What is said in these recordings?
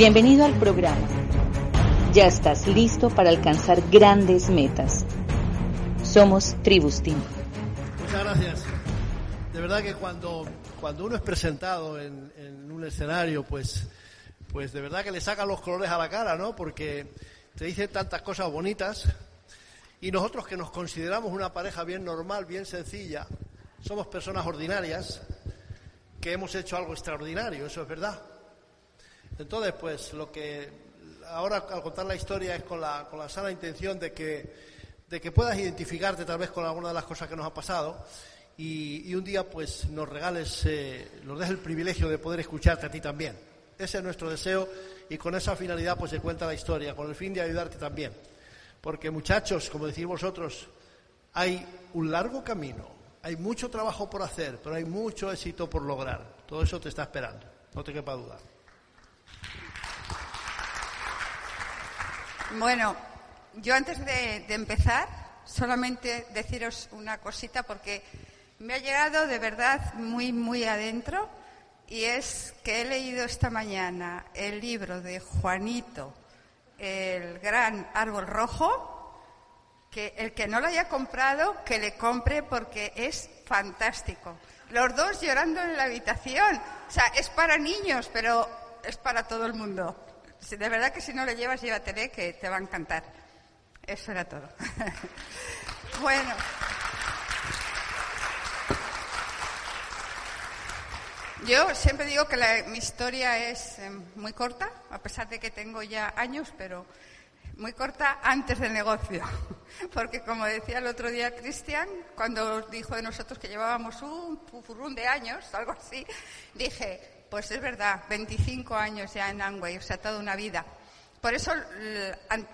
Bienvenido al programa. Ya estás listo para alcanzar grandes metas. Somos Tribus Team. Muchas gracias. De verdad que cuando, cuando uno es presentado en, en un escenario, pues, pues de verdad que le sacan los colores a la cara, ¿no? Porque te dicen tantas cosas bonitas y nosotros que nos consideramos una pareja bien normal, bien sencilla, somos personas ordinarias que hemos hecho algo extraordinario, eso es verdad. Entonces, pues lo que ahora al contar la historia es con la, con la sana intención de que, de que puedas identificarte tal vez con alguna de las cosas que nos ha pasado y, un día pues nos regales, eh, nos des el privilegio de poder escucharte a ti también. Ese es nuestro deseo y con esa finalidad pues se cuenta la historia, con el fin de ayudarte también. Porque muchachos, como decís vosotros, hay un largo camino, hay mucho trabajo por hacer, pero hay mucho éxito por lograr. Todo eso te está esperando, no te quepa duda. Bueno, yo antes de, empezar, solamente deciros una cosita porque me ha llegado de verdad muy, muy adentro y es que he leído esta mañana el libro de Juanito, El gran árbol rojo, que el que no lo haya comprado, que le compre porque es fantástico. Los dos llorando en la habitación. O sea, es para niños, pero es para todo el mundo. De verdad que si no le llevas, llévatele, que te va a encantar. Eso era todo. bueno. Yo siempre digo que mi historia es eh, muy corta, a pesar de que tengo ya años, pero muy corta antes del negocio. Porque como decía el otro día Cristian, cuando dijo de nosotros que llevábamos un pufurrún de años, algo así, dije, pues es verdad, 25 años ya en Amway, o sea, toda una vida. Por eso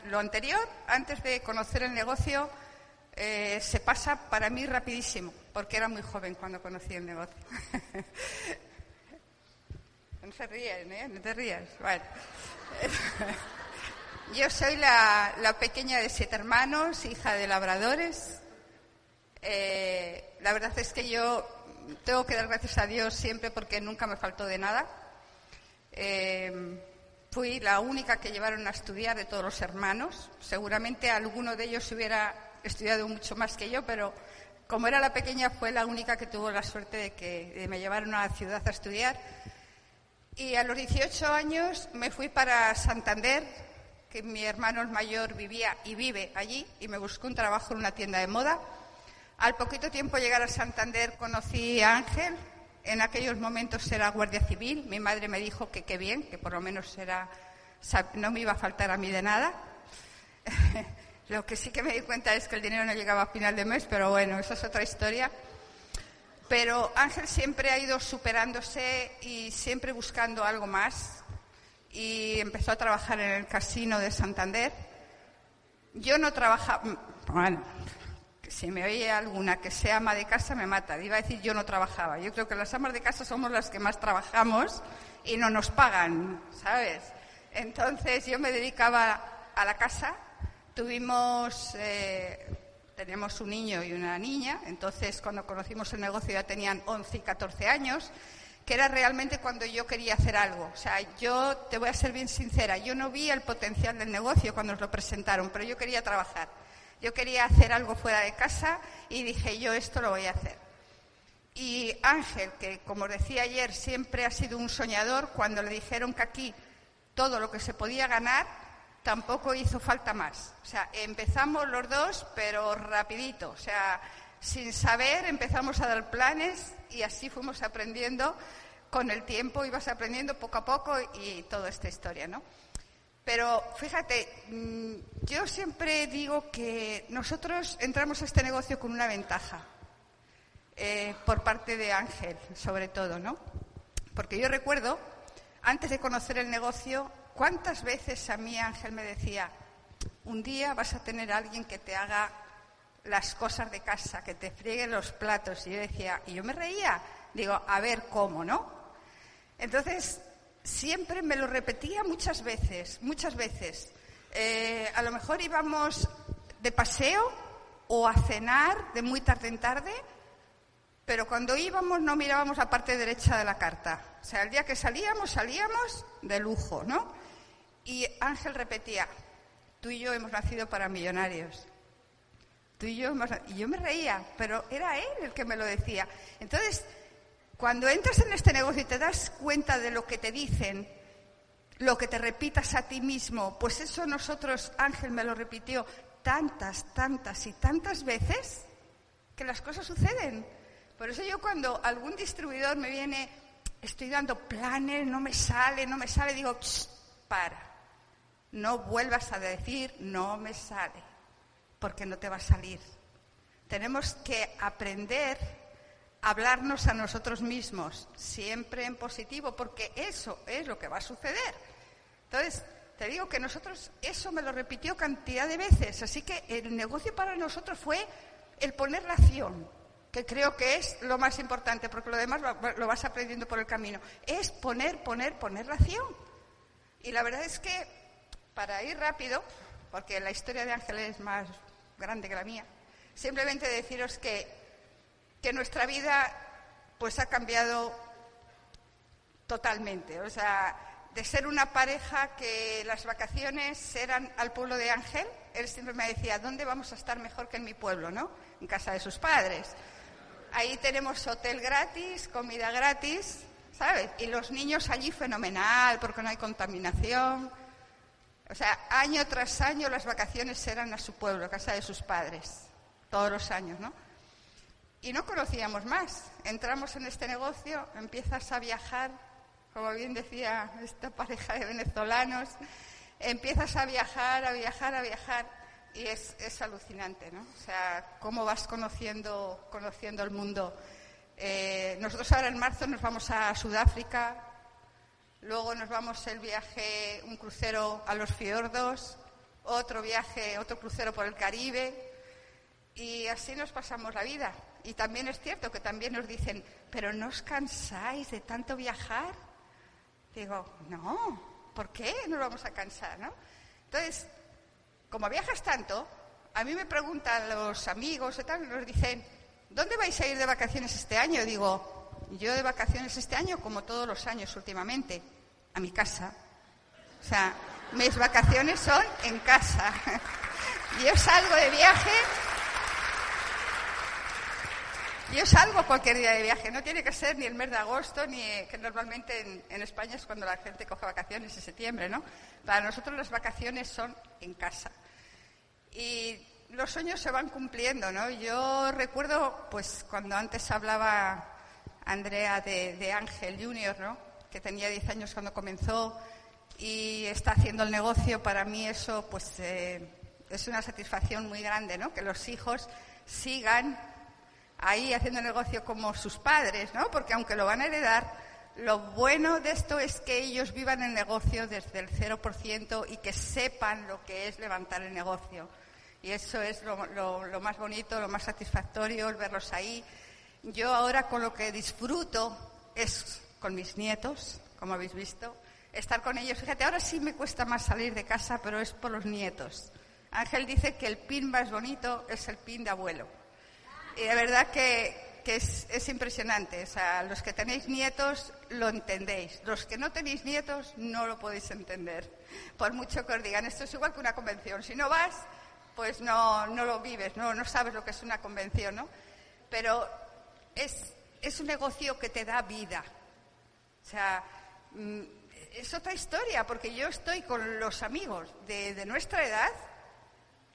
lo anterior, antes de conocer el negocio, eh, se pasa para mí rapidísimo, porque era muy joven cuando conocí el negocio. no se ríen, ¿eh? No te rías. Bueno. Yo soy la, la, pequeña de siete hermanos, hija de labradores. Eh, la verdad es que yo tengo que dar gracias a Dios siempre porque nunca me faltó de nada. Eh, fui la única que llevaron a estudiar de todos los hermanos. Seguramente alguno de ellos hubiera estudiado mucho más que yo, pero como era la pequeña fue la única que tuvo la suerte de que me llevaron a la ciudad a estudiar. Y a los 18 años me fui para Santander, que mi hermano mayor vivía y vive allí, y me buscó un trabajo en una tienda de moda. Al poquito tiempo llegar a Santander conocí a Ángel. En aquellos momentos era guardia civil. Mi madre me dijo que qué bien, que por lo menos era, no me iba a faltar a mí de nada. lo que sí que me di cuenta es que el dinero no llegaba a final de mes, pero bueno, esa es otra historia. Pero Ángel siempre ha ido superándose y siempre buscando algo más. Y empezó a trabajar en el casino de Santander. Yo no trabajaba, bueno, si me oye alguna que sea ama de casa me mata. Iba a decir yo no trabajaba. Yo creo que las amas de casa somos las que más trabajamos y no nos pagan, ¿sabes? Entonces yo me dedicaba a la casa. Tuvimos, eh, tenemos un niño y una niña. Entonces cuando conocimos el negocio ya tenían 11 y 14 años que era realmente cuando yo quería hacer algo. O sea, yo te voy a ser bien sincera, yo no vi el potencial del negocio cuando nos lo presentaron, pero yo quería trabajar. Yo quería hacer algo fuera de casa y dije, yo esto lo voy a hacer. Y Ángel, que como decía ayer, siempre ha sido un soñador, cuando le dijeron que aquí todo lo que se podía ganar, tampoco hizo falta más. O sea, empezamos los dos, pero rapidito. O sea, sin saber empezamos a dar planes y así fuimos aprendiendo con el tiempo, ibas aprendiendo poco a poco y toda esta historia, ¿no? Pero fíjate, mm, yo siempre digo que nosotros entramos a este negocio con una ventaja, eh, por parte de Ángel, sobre todo, ¿no? Porque yo recuerdo, antes de conocer el negocio, cuántas veces a mí Ángel me decía, un día vas a tener alguien que te haga las cosas de casa, que te friegue los platos. Y yo decía, y yo me reía, digo, a ver cómo, ¿no? Entonces, siempre me lo repetía muchas veces, muchas veces. Eh, a lo mejor íbamos de paseo o a cenar de muy tarde en tarde, pero cuando íbamos no mirábamos la parte derecha de la carta. O sea, el día que salíamos, salíamos de lujo, ¿no? Y Ángel repetía, tú y yo hemos nacido para millonarios. Tú y yo. Y yo me reía, pero era él el que me lo decía. Entonces, cuando entras en este negocio y te das cuenta de lo que te dicen, lo que te repitas a ti mismo, pues eso nosotros, Ángel me lo repitió tantas, tantas y tantas veces, que las cosas suceden. Por eso yo cuando algún distribuidor me viene, estoy dando planes, no me sale, no me sale, digo, para, no vuelvas a decir, no me sale, porque no te va a salir. Tenemos que aprender hablarnos a nosotros mismos, siempre en positivo, porque eso es lo que va a suceder. Entonces, te digo que nosotros, eso me lo repitió cantidad de veces, así que el negocio para nosotros fue el poner la acción, que creo que es lo más importante, porque lo demás lo vas aprendiendo por el camino. Es poner, poner, poner la acción. Y la verdad es que, para ir rápido, porque la historia de Ángel es más grande que la mía, simplemente deciros que que nuestra vida pues ha cambiado totalmente. O sea, de ser una pareja que las vacaciones eran al pueblo de Ángel, él siempre me decía, ¿dónde vamos a estar mejor que en mi pueblo, no? En casa de sus padres. Ahí tenemos hotel gratis, comida gratis, ¿sabes? Y los niños allí fenomenal, porque no hay contaminación. O sea, año tras año las vacaciones eran a su pueblo, a casa de sus padres, todos los años, ¿no? Y no conocíamos más. Entramos en este negocio, empiezas a viajar, como bien decía esta pareja de venezolanos, empiezas a viajar, a viajar, a viajar, y es, alucinante, ¿no? O sea, cómo vas conociendo, conociendo el mundo. Eh, nosotros ahora en marzo nos vamos a Sudáfrica, luego nos vamos el viaje, un crucero a los fiordos, otro viaje, otro crucero por el Caribe, y así nos pasamos la vida. Y también es cierto que también nos dicen, pero ¿no os cansáis de tanto viajar? Digo, no, ¿por qué nos vamos a cansar? ¿no? Entonces, como viajas tanto, a mí me preguntan los amigos y tal, nos dicen, ¿dónde vais a ir de vacaciones este año? Digo, yo de vacaciones este año, como todos los años últimamente, a mi casa. O sea, mis vacaciones son en casa. yo salgo de viaje yo salgo cualquier día de viaje, no tiene que ser ni el mes de agosto, ni que normalmente en, España es cuando la gente coge vacaciones en septiembre, ¿no? Para nosotros las vacaciones son en casa. Y los sueños se van cumpliendo, ¿no? Yo recuerdo, pues, cuando antes hablaba Andrea de, Ángel Junior, ¿no? Que tenía 10 años cuando comenzó y está haciendo el negocio, para mí eso, pues, eh, es una satisfacción muy grande, ¿no? Que los hijos sigan ahí haciendo negocio como sus padres, ¿no? Porque aunque lo van a heredar, lo bueno de esto es que ellos vivan el negocio desde el 0% y que sepan lo que es levantar el negocio. Y eso es lo, más bonito, lo más satisfactorio, el verlos ahí. Yo ahora con lo que disfruto es con mis nietos, como habéis visto, estar con ellos. Fíjate, ahora sí me cuesta más salir de casa, pero es por los nietos. Ángel dice que el pin más bonito es el pin de abuelo. Y de verdad que, es, impresionante. O sea, los que tenéis nietos lo entendéis. Los que no tenéis nietos no lo podéis entender. Por mucho que os digan, esto es igual que una convención. Si no vas, pues no, no lo vives, no, no sabes lo que es una convención, ¿no? Pero es, es un negocio que te da vida. O sea, mm, es otra historia, porque yo estoy con los amigos de nuestra edad,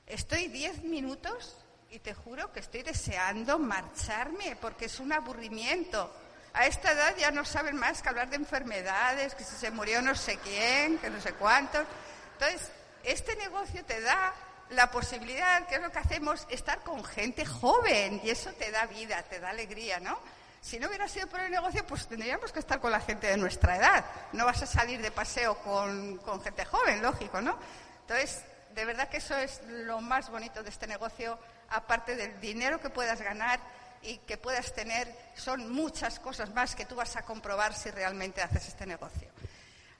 estoy diez minutos y te juro que estoy deseando marcharme porque es un aburrimiento. A esta edad ya no saben más que hablar de enfermedades, que si se murió no sé quién, que no sé cuántos. Entonces, este negocio te da la posibilidad, que es lo que hacemos, estar con gente joven y eso te da vida, te da alegría, ¿no? Si no hubiera sido por el negocio, pues tendríamos que estar con la gente de nuestra edad. No vas a salir de paseo con, con gente joven, lógico, ¿no? Entonces, de verdad que eso es lo más bonito de este negocio, aparte del dinero que puedas ganar y que puedas tener, son muchas cosas más que tú vas a comprobar si realmente haces este negocio.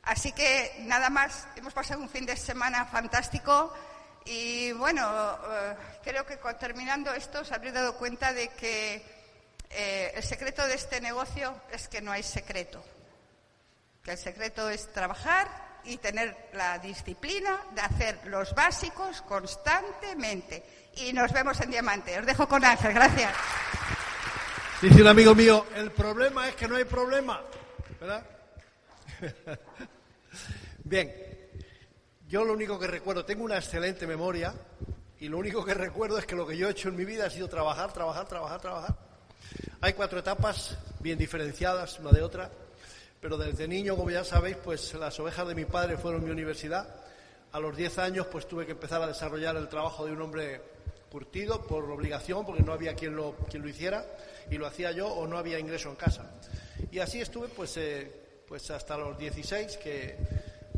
Así que nada más, hemos pasado un fin de semana fantástico y bueno, eh, creo que terminando esto os habréis dado cuenta de que eh, el secreto de este negocio es que no hay secreto, que el secreto es trabajar y tener la disciplina de hacer los básicos constantemente. Y nos vemos en Diamante. Os dejo con Ángel. Gracias. Dice un amigo mío, el problema es que no hay problema. ¿Verdad? Bien, yo lo único que recuerdo, tengo una excelente memoria y lo único que recuerdo es que lo que yo he hecho en mi vida ha sido trabajar, trabajar, trabajar, trabajar. Hay cuatro etapas bien diferenciadas una de otra, pero desde niño, como ya sabéis, pues las ovejas de mi padre fueron mi universidad. A los diez años, pues tuve que empezar a desarrollar el trabajo de un hombre curtido por obligación, porque no había quien lo, hiciera, y lo hacía yo o no había ingreso en casa. Y así estuve, pues, eh, pues hasta los 16, que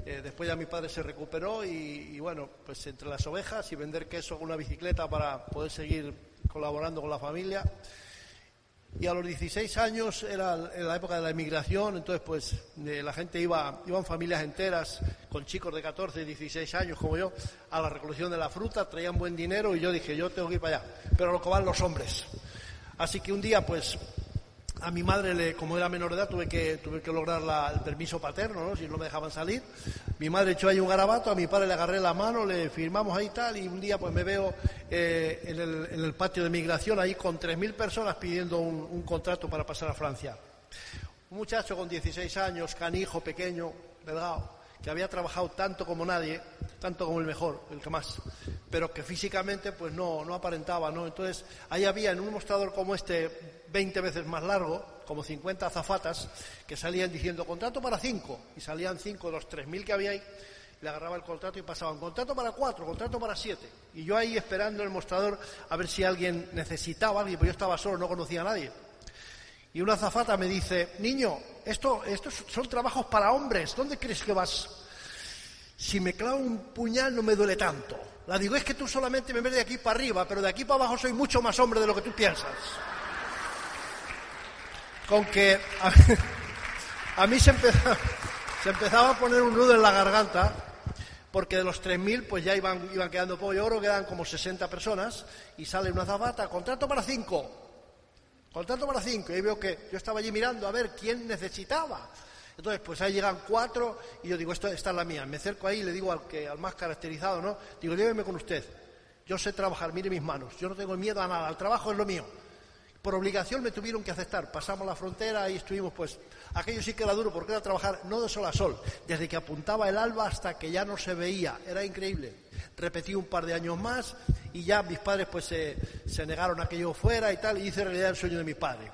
eh, después ya mi padre se recuperó y, bueno, pues entre las ovejas y vender queso con una bicicleta para poder seguir colaborando con la familia. Y a los 16 años era la época de la emigración, entonces pues eh, la gente iba, iban familias enteras con chicos de 14, 16 años como yo a la recolección de la fruta, traían buen dinero y yo dije, yo tengo que ir para allá, pero lo que van los hombres. Así que un día pues a mi madre, le, como era menor de edad, tuve que, tuve que lograr el permiso paterno, ¿no? si no me dejaban salir. Mi madre echó ahí un garabato, a mi padre le agarré la mano, le firmamos ahí tal, y un día pues me veo eh, en, el, patio de migración ahí con 3.000 personas pidiendo un, un contrato para pasar a Francia. Un muchacho con 16 años, canijo, pequeño, delgado, que había trabajado tanto como nadie, tanto como el mejor, el que más, pero que físicamente pues no, no aparentaba, ¿no? Entonces, ahí había en un mostrador como este 20 veces más largo, como 50 azafatas, que salían diciendo contrato para cinco, y salían cinco de los 3.000 que había ahí, le agarraba el contrato y pasaban contrato para cuatro, contrato para siete. Y yo ahí esperando el mostrador a ver si alguien necesitaba alguien, pues yo estaba solo, no conocía a nadie. Y una azafata me dice, niño, esto, estos son trabajos para hombres, ¿dónde crees que vas? Si me clavo un puñal no me duele tanto. La digo, es que tú solamente me ves de aquí para arriba, pero de aquí para abajo soy mucho más hombre de lo que tú piensas con que a, mí se empezaba, a poner un nudo en la garganta, porque de los 3.000 pues ya iban, quedando poco. Yo creo que quedan como 60 personas y sale una zapata, contrato para cinco. Contrato para cinco. Y veo que yo estaba allí mirando a ver quién necesitaba. Entonces, pues ahí llegan cuatro y yo digo, esto, esta es la mía. Me acerco ahí y le digo al, que, al más caracterizado, ¿no? Digo, lléveme con usted. Yo sé trabajar, mire mis manos. Yo no tengo miedo a nada. El trabajo es lo mío por obligación me tuvieron que aceptar. Pasamos la frontera y estuvimos, pues, aquello sí que era duro porque era trabajar no de sol a sol, desde que apuntaba el alba hasta que ya no se veía, era increíble. Repetí un par de años más y ya mis padres, pues, se, negaron a que yo fuera y tal, y hice realidad el sueño de mi padre.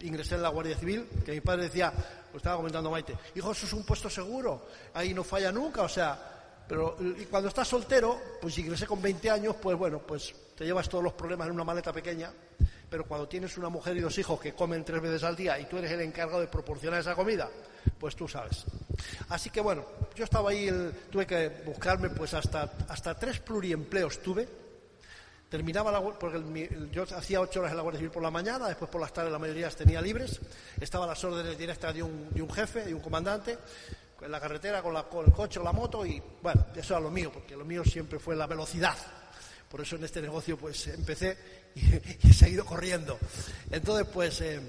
Ingresé en la Guardia Civil, que mi padre decía, lo estaba comentando Maite, hijo, eso es un puesto seguro, ahí no falla nunca, o sea, pero y cuando estás soltero, pues ingresé con 20 años, pues bueno, pues te llevas todos los problemas en una maleta pequeña pero cuando tienes una mujer y dos hijos que comen tres veces al día y tú eres el encargado de proporcionar esa comida, pues tú sabes. Así que bueno, yo estaba ahí, tuve que buscarme pues hasta, hasta tres pluriempleos tuve. Terminaba la, porque yo hacía ocho horas en la Guardia Civil por la mañana, después por las tardes la mayoría las tenía libres. Estaba a las órdenes directas de un, de un jefe, de un comandante, en la carretera con, con el coche o la moto y bueno, eso era lo mío, porque lo mío siempre fue la velocidad. Por eso en este negocio pues empecé y, se ha ido corriendo. Entonces, pues, eh,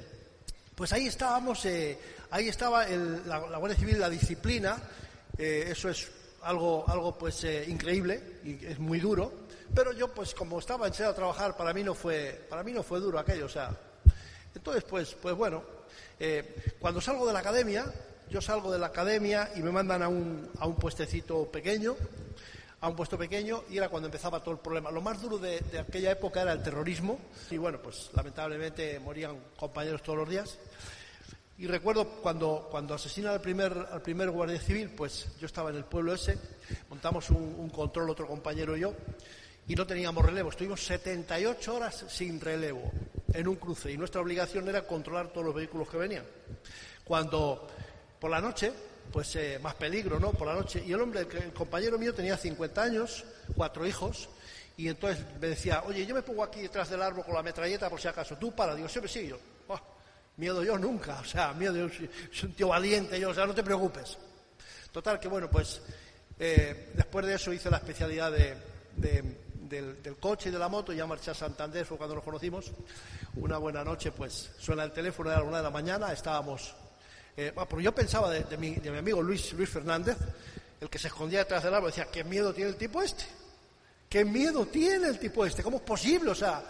pues ahí estábamos, eh, ahí estaba la, Guardia Civil, la disciplina, eh, eso es algo, algo pues increíble y es muy duro, pero yo pues como estaba enseñado a trabajar, para mí no fue, para mí no fue duro aquello, o sea, entonces pues, pues bueno, cuando salgo de la academia, yo salgo de la academia y me mandan a un, a un puestecito pequeño, a un puesto pequeño y era cuando empezaba todo el problema. Lo más duro de, aquella época era el terrorismo y bueno, pues lamentablemente morían compañeros todos los días. Y recuerdo cuando, cuando asesinan al primer, al primer guardia civil, pues yo estaba en el pueblo ese, montamos un, control otro compañero y yo, y no teníamos relevo. Estuvimos 78 horas sin relevo en un cruce y nuestra obligación era controlar todos los vehículos que venían. Cuando por la noche pues eh, más peligro, ¿no? Por la noche. Y el hombre, el, compañero mío tenía 50 años, cuatro hijos, y entonces me decía, oye, yo me pongo aquí detrás del árbol con la metralleta por si acaso, tú para, digo, siempre sí, yo, oh, miedo yo nunca, o sea, miedo yo, soy un tío valiente, yo, o sea, no te preocupes. Total, que bueno, pues eh, después de eso hice la especialidad de, del, del, coche y de la moto, ya marché a Santander, fue cuando nos conocimos. Una buena noche, pues suena el teléfono, era la una de la mañana, estábamos eh, porque yo pensaba de, mi, amigo Luis, Luis Fernández, el que se escondía detrás del árbol, decía, ¿qué miedo tiene el tipo este? ¿Qué miedo tiene el tipo este? ¿Cómo es posible? O sea,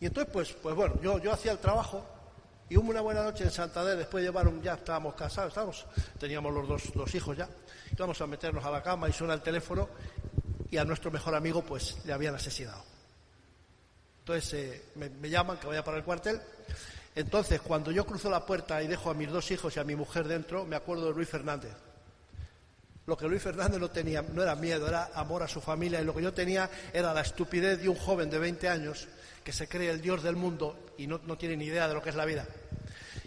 y entonces, pues, pues bueno, yo, hacía el trabajo y hubo una buena noche en Santander, después llevaron, ya estábamos casados, estábamos, teníamos los dos, dos hijos ya, íbamos a meternos a la cama y suena el teléfono y a nuestro mejor amigo pues le habían asesinado. Entonces eh, me, me, llaman que vaya para el cuartel. Entonces, cuando yo cruzo la puerta y dejo a mis dos hijos y a mi mujer dentro, me acuerdo de Luis Fernández. Lo que Luis Fernández no tenía no era miedo, era amor a su familia y lo que yo tenía era la estupidez de un joven de 20 años que se cree el Dios del mundo y no, tiene ni idea de lo que es la vida.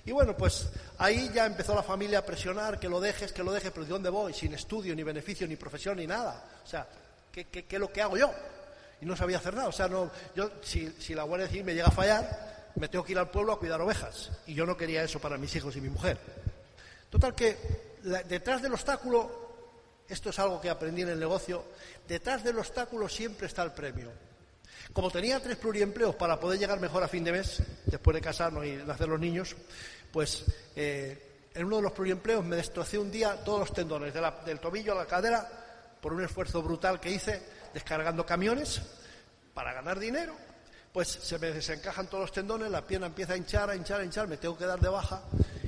Y bueno, pues ahí ya empezó la familia a presionar que lo dejes, que lo dejes, pero ¿de dónde voy? Sin estudio, ni beneficio, ni profesión, ni nada. O sea, ¿qué, qué, qué es lo que hago yo? Y no sabía hacer nada. O sea, no, yo, si, si la Guardia Civil me llega a fallar, me tengo que ir al pueblo a cuidar ovejas. Y yo no quería eso para mis hijos y mi mujer. Total que detrás del obstáculo, esto es algo que aprendí en el negocio, detrás del obstáculo siempre está el premio. Como tenía tres pluriempleos para poder llegar mejor a fin de mes, después de casarnos y nacer los niños, pues eh, en uno de los pluriempleos me destrocé un día todos los tendones, del tobillo a la cadera, por un esfuerzo brutal que hice descargando camiones para ganar dinero. Pues se me desencajan todos los tendones, la pierna empieza a hinchar, a hinchar, a hinchar, me tengo que dar de baja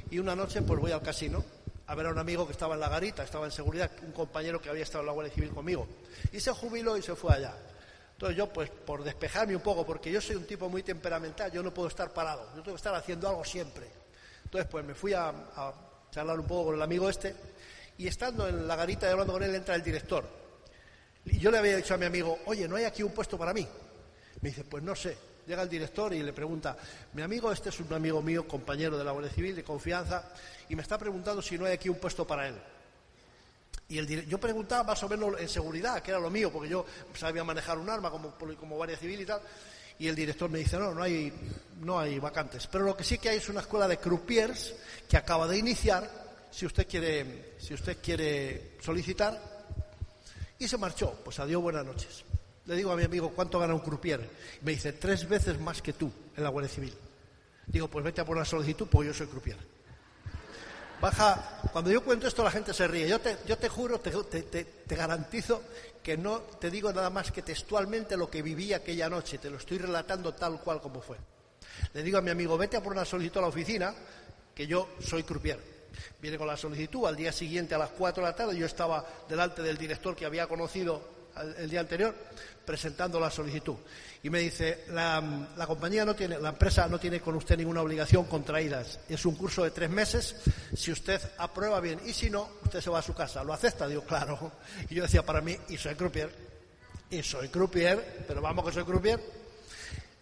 y una noche pues voy al casino a ver a un amigo que estaba en la garita, estaba en seguridad, un compañero que había estado en la Guardia Civil conmigo. Y se jubiló y se fue allá. Entonces yo, pues por despejarme un poco, porque yo soy un tipo muy temperamental, yo no puedo estar parado, yo tengo que estar haciendo algo siempre. Entonces, pues me fui a, a charlar un poco con el amigo este y estando en la garita y hablando con él entra el director. Y yo le había dicho a mi amigo, oye, ¿no hay aquí un puesto para mí? Me dice, pues no sé. Llega el director y le pregunta, mi amigo este es un amigo mío, compañero de la Guardia Civil, de confianza, y me está preguntando si no hay aquí un puesto para él. Y yo preguntaba más o menos en seguridad, que era lo mío, porque yo sabía manejar un arma como, como Guardia Civil y tal. Y el director me dice, no, no hay, no hay vacantes. Pero lo que sí que hay es una escuela de croupiers que acaba de iniciar, si usted quiere, si usted quiere solicitar. Y se marchó, pues adiós, buenas noches. Le digo a mi amigo, ¿cuánto gana un croupier? Me dice, tres veces más que tú en la Guardia Civil. Digo, pues vete a por la solicitud, porque yo soy croupier. Baja, cuando yo cuento esto la gente se ríe. Yo te, yo te juro, te, te, te, garantizo que no te digo nada más que textualmente lo que viví aquella noche. Te lo estoy relatando tal cual como fue. Le digo a mi amigo, vete a por una solicitud a la oficina, que yo soy croupier. Viene con la solicitud, al día siguiente a las 4 de la tarde yo estaba delante del director que había conocido el día anterior presentando la solicitud. Y me dice, la, compañía no tiene, la empresa no tiene con usted ninguna obligación contraídas. Es un curso de tres meses. Si usted aprueba bien y si no, usted se va a su casa. ¿Lo acepta? Digo, claro. Y yo decía para mí, y soy croupier. Y soy croupier, pero vamos que soy croupier.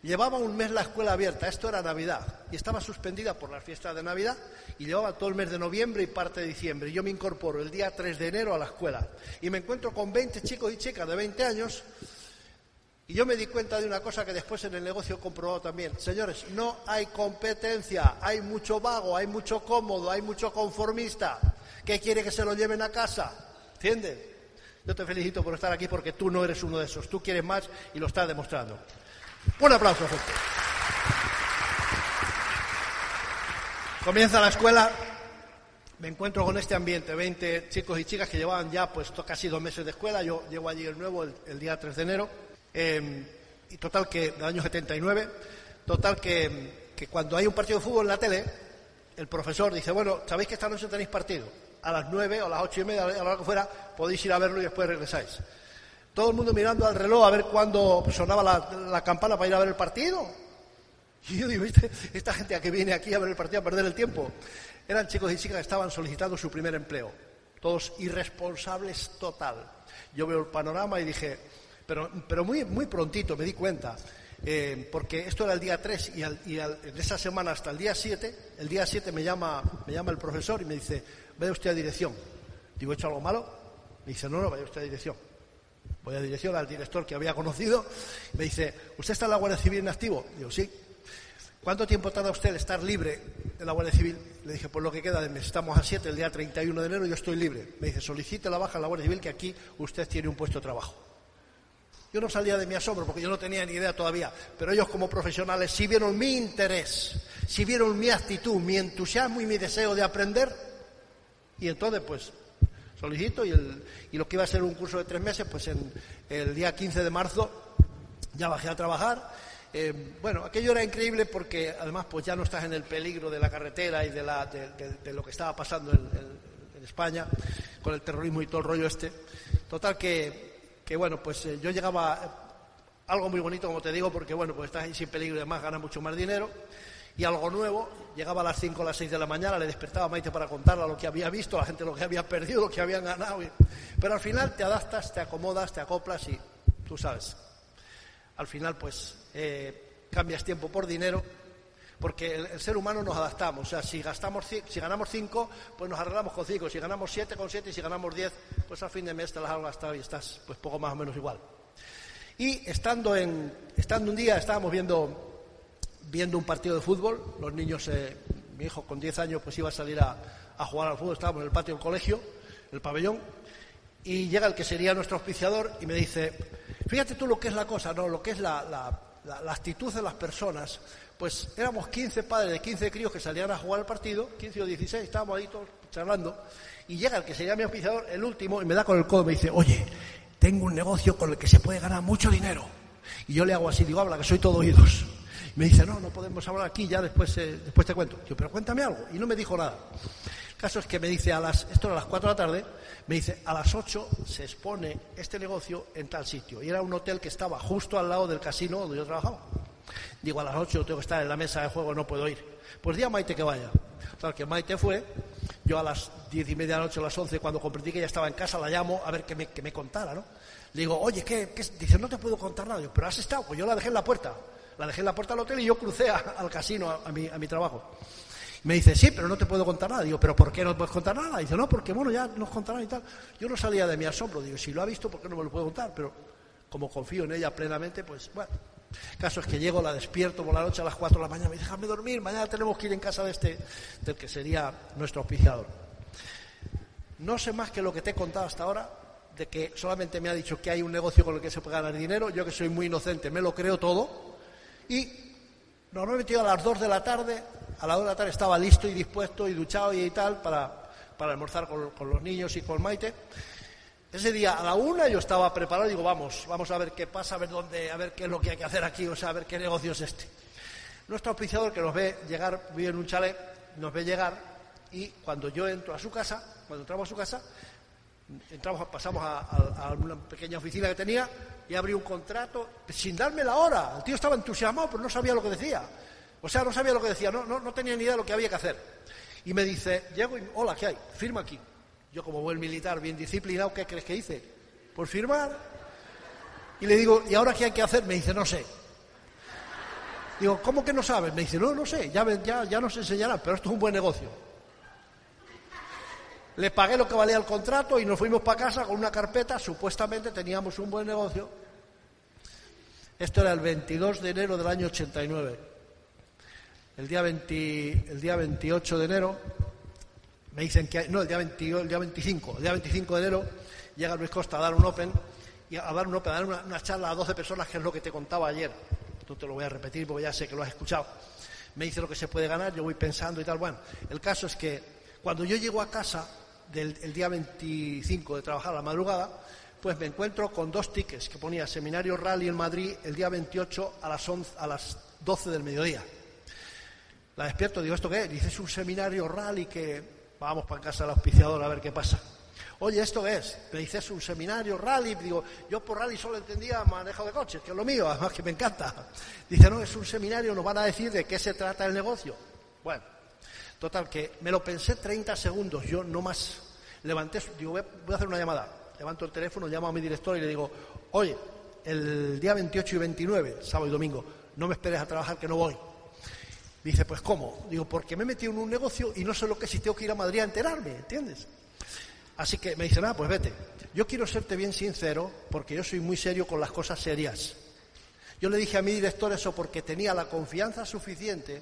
Llevaba un mes la escuela abierta, esto era Navidad, y estaba suspendida por las fiestas de Navidad, y llevaba todo el mes de noviembre y parte de diciembre. Yo me incorporo el día 3 de enero a la escuela, y me encuentro con 20 chicos y chicas de 20 años, y yo me di cuenta de una cosa que después en el negocio he comprobado también. Señores, no hay competencia, hay mucho vago, hay mucho cómodo, hay mucho conformista, que quiere que se lo lleven a casa. ¿Entiendes? Yo te felicito por estar aquí porque tú no eres uno de esos, tú quieres más y lo estás demostrando. Un aplauso fuerte. Comienza la escuela, me encuentro con este ambiente, 20 chicos y chicas que llevaban ya pues casi dos meses de escuela, yo llego allí el nuevo el, día 3 de enero, eh, y total que, del año 79, total que, que cuando hay un partido de fútbol en la tele, el profesor dice, bueno, ¿sabéis que esta noche tenéis partido? A las 9 o a las ocho y media, a la hora que fuera, podéis ir a verlo y después regresáis. Todo el mundo mirando al reloj a ver cuándo sonaba la, campana para ir a ver el partido. Y yo digo, ¿viste? esta gente a que viene aquí a ver el partido a perder el tiempo. Eran chicos y chicas que estaban solicitando su primer empleo. Todos irresponsables total. Yo veo el panorama y dije, pero, muy, prontito me di cuenta. Eh, porque esto era el día 3 y, al, esa semana hasta el día 7, el día 7 me llama, me llama el profesor y me dice, vaya usted a dirección. Digo, ¿he hecho algo malo? Me dice, no, no, vaya usted a dirección. Voy a dirección al director que había conocido. Me dice, ¿usted está en la Guardia Civil en activo? Digo, sí. ¿Cuánto tiempo tarda usted estar libre de la Guardia Civil? Le dije, pues lo que queda de mes. Estamos a 7, el día 31 de enero, yo estoy libre. Me dice, solicite la baja en la Guardia Civil que aquí usted tiene un puesto de trabajo. Yo no salía de mi asombro porque yo no tenía ni idea todavía, pero ellos como profesionales sí vieron mi interés, sí vieron mi actitud, mi entusiasmo y mi deseo de aprender. Y entonces, pues, solicito y, el, y lo que iba a ser un curso de tres meses, pues en el día 15 de marzo ya bajé a trabajar. Eh, bueno, aquello era increíble porque además pues ya no estás en el peligro de la carretera y de, la, de, lo que estaba pasando en, España con el terrorismo y todo el rollo este. Total que, que bueno, pues eh, yo llegaba algo muy bonito, como te digo, porque bueno, pues estás ahí sin peligro y además ganas mucho más dinero. Y algo nuevo, llegaba a las 5 o las 6 de la mañana, le despertaba a Maite para contarle lo que había visto, a la gente lo que había perdido, lo que habían ganado. Pero al final te adaptas, te acomodas, te acoplas y tú sabes. Al final, pues, eh, cambias tiempo por dinero, porque el, ser humano nos adaptamos. O sea, si, gastamos, si ganamos 5, pues nos arreglamos con 5. Si ganamos 7, con 7. Y si ganamos 10, pues a fin de mes te las has gastado y estás, pues, poco más o menos igual. Y estando, en, estando un día, estábamos viendo, viendo un partido de fútbol, los niños, eh, mi hijo con 10 años pues iba a salir a, jugar al fútbol, estábamos en el patio del colegio, el pabellón, y llega el que sería nuestro auspiciador y me dice, fíjate tú lo que es la cosa, ¿no? lo que es la, actitud de las personas. Pues éramos 15 padres de 15 críos que salían a jugar el partido, 15 o 16, estábamos ahí todos charlando, y llega el que sería mi auspiciador, el último, y me da con el codo me dice, oye, tengo un negocio con el que se puede ganar mucho dinero. Y yo le hago así, digo, habla, que soy todo oídos. Me dice, no, no podemos hablar aquí, ya después, eh, después te cuento. Yo, pero cuéntame algo. Y no me dijo nada. El caso es que me dice a las, esto era a las 4 de la tarde, me dice, a las 8 se expone este negocio en tal sitio. Y era un hotel que estaba justo al lado del casino donde yo trabajaba. Digo, a las 8 tengo que estar en la mesa de juego, no puedo ir. Pues di a Maite que vaya. O sea, que Maite fue, yo a las diez y media de la noche, a las once, cuando comprendí que ella estaba en casa, la llamo a ver que me, que me contara, ¿no? Le digo, oye, ¿qué, Dice, no te puedo contar nada. pero has estado, pues yo la dejé en la puerta. La dejé en la puerta del hotel y yo crucé al casino, a, mi, a mi trabajo. Me dice, sí, pero no te puedo contar nada. Digo, ¿pero por qué no puedes contar nada? Dice, no, porque bueno, ya nos contarán y tal. Yo no salía de mi asombro. Digo, si lo ha visto, ¿por qué no me lo puedo contar? Pero como confío en ella plenamente, pues bueno. caso es que llego, la despierto por la noche a las 4 de la mañana, me dice, déjame dormir, mañana tenemos que ir en casa de este, del que sería nuestro auspiciador. No sé más que lo que te he contado hasta ahora, de que solamente me ha dicho que hay un negocio con el que se puede ganar dinero, yo que soy muy inocente me lo creo todo, y normalmente yo a las 2 de la tarde, a las 2 de la tarde estaba listo y dispuesto y duchado y tal para, para almorzar con, los niños y con Maite. Ese día a la una yo estaba preparado digo, vamos, vamos a ver qué pasa, a ver dónde, a ver qué es lo que hay que hacer aquí, o sea, a ver qué negocio es este. Nuestro auspiciador que nos ve llegar, vive en un chalet, nos ve llegar y cuando yo entro a su casa, cuando entramos a su casa, entramos, pasamos a, una pequeña oficina que tenía y abrí un contrato sin darme la hora. El tío estaba entusiasmado, pero no sabía lo que decía. O sea, no sabía lo que decía, no, no, no tenía ni idea de lo que había que hacer. Y me dice, llego y, hola, ¿qué hay? Firma aquí. Yo como buen militar, bien disciplinado, ¿qué crees que hice? Por firmar. Y le digo, ¿y ahora qué hay que hacer? Me dice, no sé. Digo, ¿cómo que no sabes? Me dice, no, no sé, ya, ya, ya nos enseñarán, pero esto es un buen negocio. Le pagué lo que valía el contrato y nos fuimos para casa con una carpeta, supuestamente teníamos un buen negocio. Esto era el 22 de enero del año 89. El día, el día 28 de enero me dicen que, no, el día, el día 25, el día 25 de enero llega Luis Costa a dar un Open, y a dar un Open, a dar una, charla a 12 personas, que es lo que te contaba ayer. No te lo voy a repetir porque ya sé que lo has escuchado. Me dice lo que se puede ganar, yo voy pensando y tal. Bueno, el caso es que cuando yo llego a casa del el día 25 de trabajar a la madrugada, pues me encuentro con dos tickets que ponía Seminario Rally en Madrid el día 28 a las, a las 12 del mediodía. La despierto, digo, ¿esto qué es? Dice, es un seminario rally que Vamos para casa del auspiciador a ver qué pasa. Oye, ¿esto qué es? Me dices un seminario, rally. Digo, yo por rally solo entendía manejo de coches, que es lo mío, además que me encanta. Dice, no, es un seminario, nos van a decir de qué se trata el negocio. Bueno, total, que me lo pensé 30 segundos, yo no más. Levanté, digo, voy a hacer una llamada. Levanto el teléfono, llamo a mi director y le digo, oye, el día 28 y 29, sábado y domingo, no me esperes a trabajar que no voy. Dice, pues ¿cómo? Digo, porque me he metido en un negocio y no sé lo que si tengo que ir a Madrid a enterarme, ¿entiendes? Así que me dice, ah, pues vete. Yo quiero serte bien sincero porque yo soy muy serio con las cosas serias. Yo le dije a mi director eso porque tenía la confianza suficiente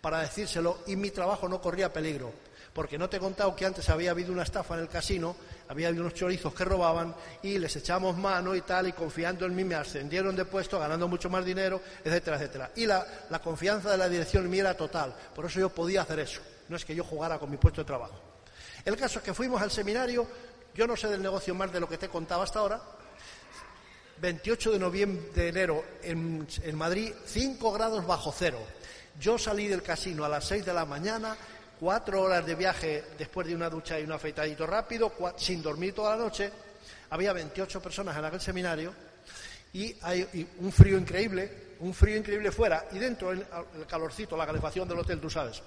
para decírselo y mi trabajo no corría peligro porque no te he contado que antes había habido una estafa en el casino, había habido unos chorizos que robaban y les echamos mano y tal, y confiando en mí me ascendieron de puesto, ganando mucho más dinero, etcétera, etcétera. Y la, confianza de la dirección en mí era total, por eso yo podía hacer eso, no es que yo jugara con mi puesto de trabajo. El caso es que fuimos al seminario, yo no sé del negocio más de lo que te contaba hasta ahora. 28 de noviembre de enero en, en Madrid, 5 grados bajo cero. Yo salí del casino a las 6 de la mañana, cuatro horas de viaje después de una ducha y un afeitadito rápido, sin dormir toda la noche. Había 28 personas en aquel seminario y hay un frío increíble, un frío increíble fuera y dentro el, calorcito, la calefacción del hotel, tú sabes.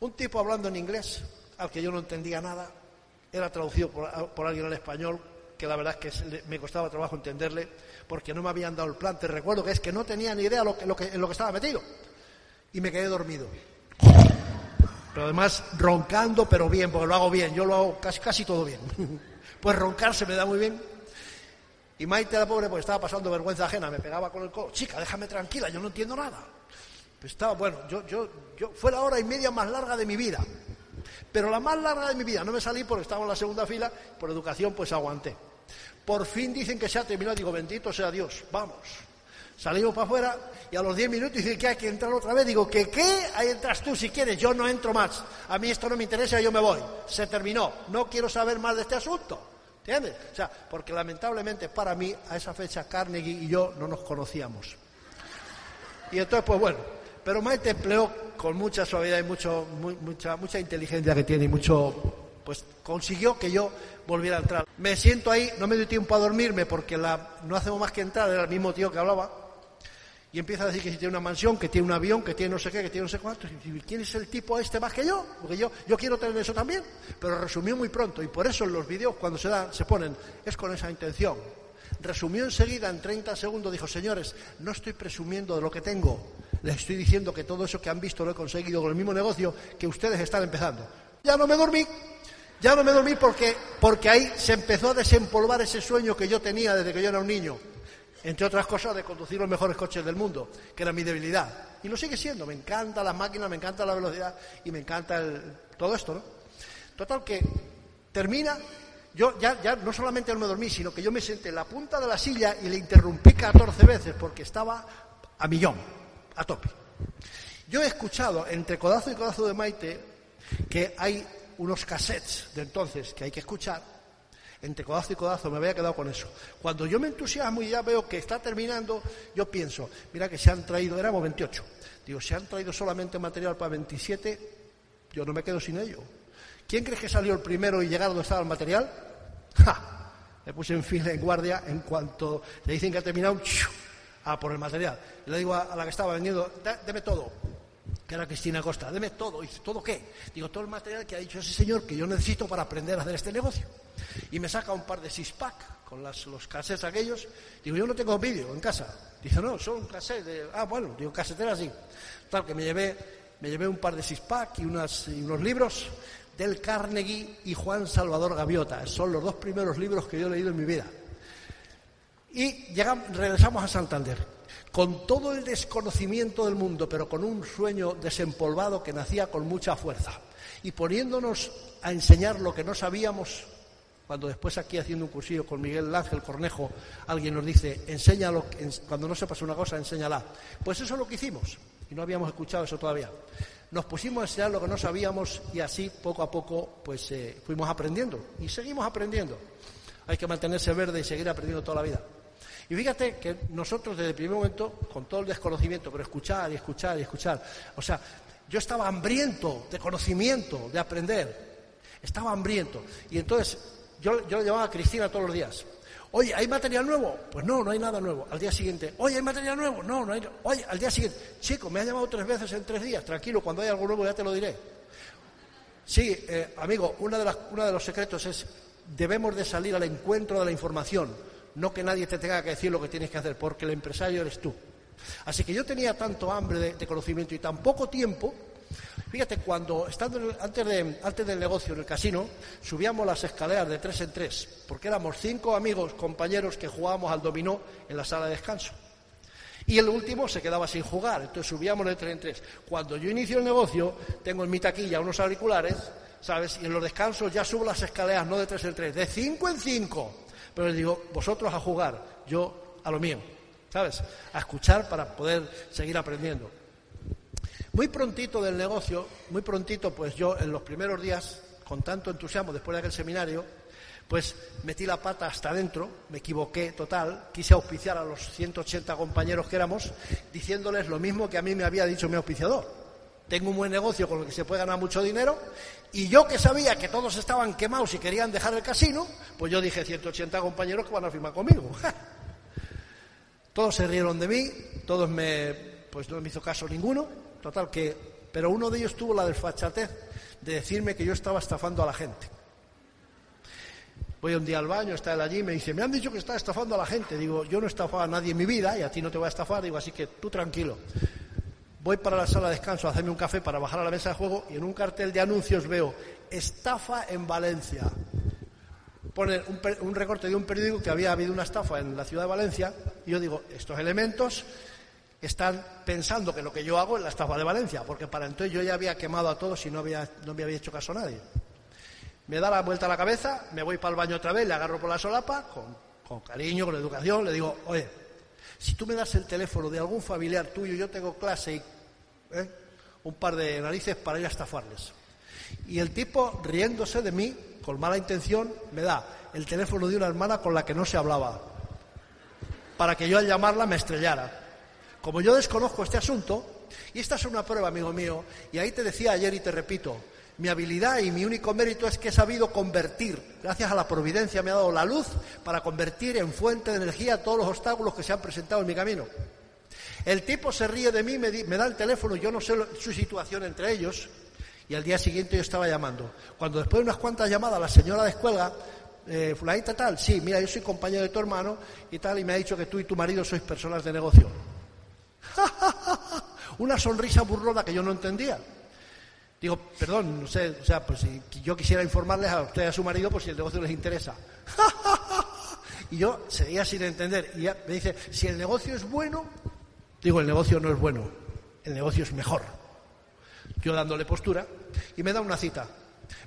Un tipo hablando en inglés, al que yo no entendía nada, era traducido por, alguien al español, que la verdad es que me costaba trabajo entenderle, porque no me habían dado el plan. Te recuerdo que es que no tenía ni idea lo que, en lo que estaba metido. Y me quedé dormido. Pero además roncando, pero bien, porque lo hago bien, yo lo hago casi, casi todo bien. pues roncar se me da muy bien. Y Maite, la pobre, pues estaba pasando vergüenza ajena, me pegaba con el codo. Chica, déjame tranquila, yo no entiendo nada. Pues estaba, bueno, yo, yo, yo, fue la hora y media más larga de mi vida. Pero la más larga de mi vida, no me salí porque estaba en la segunda fila, por educación, pues aguanté. Por fin dicen que se ha terminado, digo, bendito sea Dios, vamos. Salimos para afuera y a los 10 minutos dicen que hay que entrar otra vez. Digo, ¿que qué? Ahí entras tú si quieres, yo no entro más. A mí esto no me interesa, yo me voy. Se terminó. No quiero saber más de este asunto. ¿Entiendes? O sea, porque lamentablemente para mí a esa fecha Carnegie y yo no nos conocíamos. Y entonces, pues bueno, pero Maite empleó con mucha suavidad y mucho, mucha, mucha inteligencia que tiene y mucho, pues consiguió que yo volviera a entrar. Me siento ahí, no me doy tiempo a dormirme porque la, no hacemos más que entrar, era el mismo tío que hablaba y empieza a decir que tiene una mansión, que tiene un avión, que tiene no sé qué, que tiene no sé cuánto. Y ¿quién es el tipo este más que yo? Porque yo, yo quiero tener eso también. Pero resumió muy pronto y por eso en los vídeos cuando se, dan, se ponen es con esa intención. Resumió enseguida en 30 segundos, dijo, señores, no estoy presumiendo de lo que tengo, les estoy diciendo que todo eso que han visto lo he conseguido con el mismo negocio que ustedes están empezando. Ya no me dormí, ya no me dormí porque, porque ahí se empezó a desempolvar ese sueño que yo tenía desde que yo era un niño entre otras cosas, de conducir los mejores coches del mundo, que era mi debilidad. Y lo sigue siendo, me encanta las máquinas, me encanta la velocidad y me encanta todo esto, ¿no? Total que termina, yo ya, ya no solamente no me dormí, sino que yo me senté en la punta de la silla y le interrumpí 14 veces porque estaba a millón, a tope. Yo he escuchado entre codazo y codazo de Maite que hay unos cassettes de entonces que hay que escuchar entre codazo y codazo, me había quedado con eso. Cuando yo me entusiasmo y ya veo que está terminando, yo pienso, mira que se han traído, éramos 28, digo, se han traído solamente material para 27, yo no me quedo sin ello. ¿Quién crees que salió el primero y llegar donde estaba el material? ¡Ja! Me puse en fila, en guardia, en cuanto le dicen que ha terminado, a por el material. Le digo a, la que estaba vendiendo, deme todo que era Cristina Costa, deme todo. Dice, ¿todo qué? Digo, todo el material que ha dicho ese señor que yo necesito para aprender a hacer este negocio. Y me saca un par de six-pack con los cassettes aquellos. Digo, yo no tengo vídeo en casa. Dice, no, son cassettes. De... Ah, bueno, digo, casetera sí. Tal, que me llevé, me llevé un par de unas, y unos libros del Carnegie y Juan Salvador Gaviota. Son los dos primeros libros que yo he leído en mi vida. Y llegamos, regresamos a Santander con todo el desconocimiento del mundo, pero con un sueño desempolvado que nacía con mucha fuerza. Y poniéndonos a enseñar lo que no sabíamos, cuando después aquí haciendo un cursillo con Miguel Ángel Cornejo, alguien nos dice, enséñalo, cuando no sepas una cosa, enséñala. Pues eso es lo que hicimos, y no habíamos escuchado eso todavía. Nos pusimos a enseñar lo que no sabíamos y así poco a poco pues eh, fuimos aprendiendo y seguimos aprendiendo. Hay que mantenerse verde y seguir aprendiendo toda la vida. Y fíjate que nosotros desde el primer momento, con todo el desconocimiento, pero escuchar y escuchar y escuchar, o sea, yo estaba hambriento de conocimiento, de aprender, estaba hambriento. Y entonces yo, yo llamaba a Cristina todos los días. Oye, ¿hay material nuevo? Pues no, no hay nada nuevo. Al día siguiente, oye, ¿hay material nuevo? No, no hay. Oye, al día siguiente, chico, me ha llamado tres veces en tres días. Tranquilo, cuando hay algo nuevo ya te lo diré. Sí, eh, amigo, uno de, las, de los secretos es debemos de salir al encuentro de la información no que nadie te tenga que decir lo que tienes que hacer, porque el empresario eres tú. Así que yo tenía tanto hambre de, conocimiento y tan poco tiempo. Fíjate, cuando estando antes, antes del negocio en el casino, subíamos las escaleras de tres en tres, porque éramos cinco amigos, compañeros que jugábamos al dominó en la sala de descanso. Y el último se quedaba sin jugar, entonces subíamos de tres en tres. Cuando yo inicio el negocio, tengo en mi taquilla unos auriculares, ¿sabes? Y en los descansos ya subo las escaleras no de tres en tres, de cinco en cinco. Pero les digo, vosotros a jugar, yo a lo mío, ¿sabes? A escuchar para poder seguir aprendiendo. Muy prontito del negocio, muy prontito, pues yo en los primeros días, con tanto entusiasmo después de aquel seminario, Pues metí la pata hasta adentro, me equivoqué total, quise auspiciar a los 180 compañeros que éramos, diciéndoles lo mismo que a mí me había dicho mi auspiciador. Tengo un buen negocio con el que se puede ganar mucho dinero y yo que sabía que todos estaban quemados y querían dejar el casino, pues yo dije 180 compañeros que van a firmar conmigo. todos se rieron de mí, todos me, pues no me hizo caso ninguno, total que, pero uno de ellos tuvo la desfachatez de decirme que yo estaba estafando a la gente. Voy un día al baño, está él allí, me dice, me han dicho que está estafando a la gente. Digo, yo no he estafado a nadie en mi vida y a ti no te voy a estafar. Digo, así que tú tranquilo. Voy para la sala de descanso a hacerme un café para bajar a la mesa de juego y en un cartel de anuncios veo estafa en Valencia. Pone un, un recorte de un periódico que había habido una estafa en la ciudad de Valencia y yo digo, estos elementos están pensando que lo que yo hago es la estafa de Valencia, porque para entonces yo ya había quemado a todos y no, había, no me había hecho caso a nadie. Me da la vuelta a la cabeza, me voy para el baño otra vez, le agarro por la solapa, con, cariño, con educación, le digo, oye, si tú me das el teléfono de algún familiar tuyo, yo tengo clase y ¿eh? un par de narices para ir a estafarles. Y el tipo, riéndose de mí, con mala intención, me da el teléfono de una hermana con la que no se hablaba, para que yo al llamarla me estrellara. Como yo desconozco este asunto, y esta es una prueba, amigo mío, y ahí te decía ayer y te repito, mi habilidad y mi único mérito es que he sabido convertir, gracias a la providencia me ha dado la luz para convertir en fuente de energía todos los obstáculos que se han presentado en mi camino. El tipo se ríe de mí, me, da el teléfono, yo no sé su situación entre ellos, y al día siguiente yo estaba llamando. Cuando después de unas cuantas llamadas la señora descuelga, eh, fulanita tal, sí, mira, yo soy compañero de tu hermano y tal, y me ha dicho que tú y tu marido sois personas de negocio. Una sonrisa burlona que yo no entendía. Digo, perdón, no sé, o sea, pues si yo quisiera informarles a usted y a su marido por si el negocio les interesa. y yo seguía sin entender. Y me dice, si el negocio es bueno, digo, el negocio no es bueno, el negocio es mejor. Yo dándole postura y me da una cita.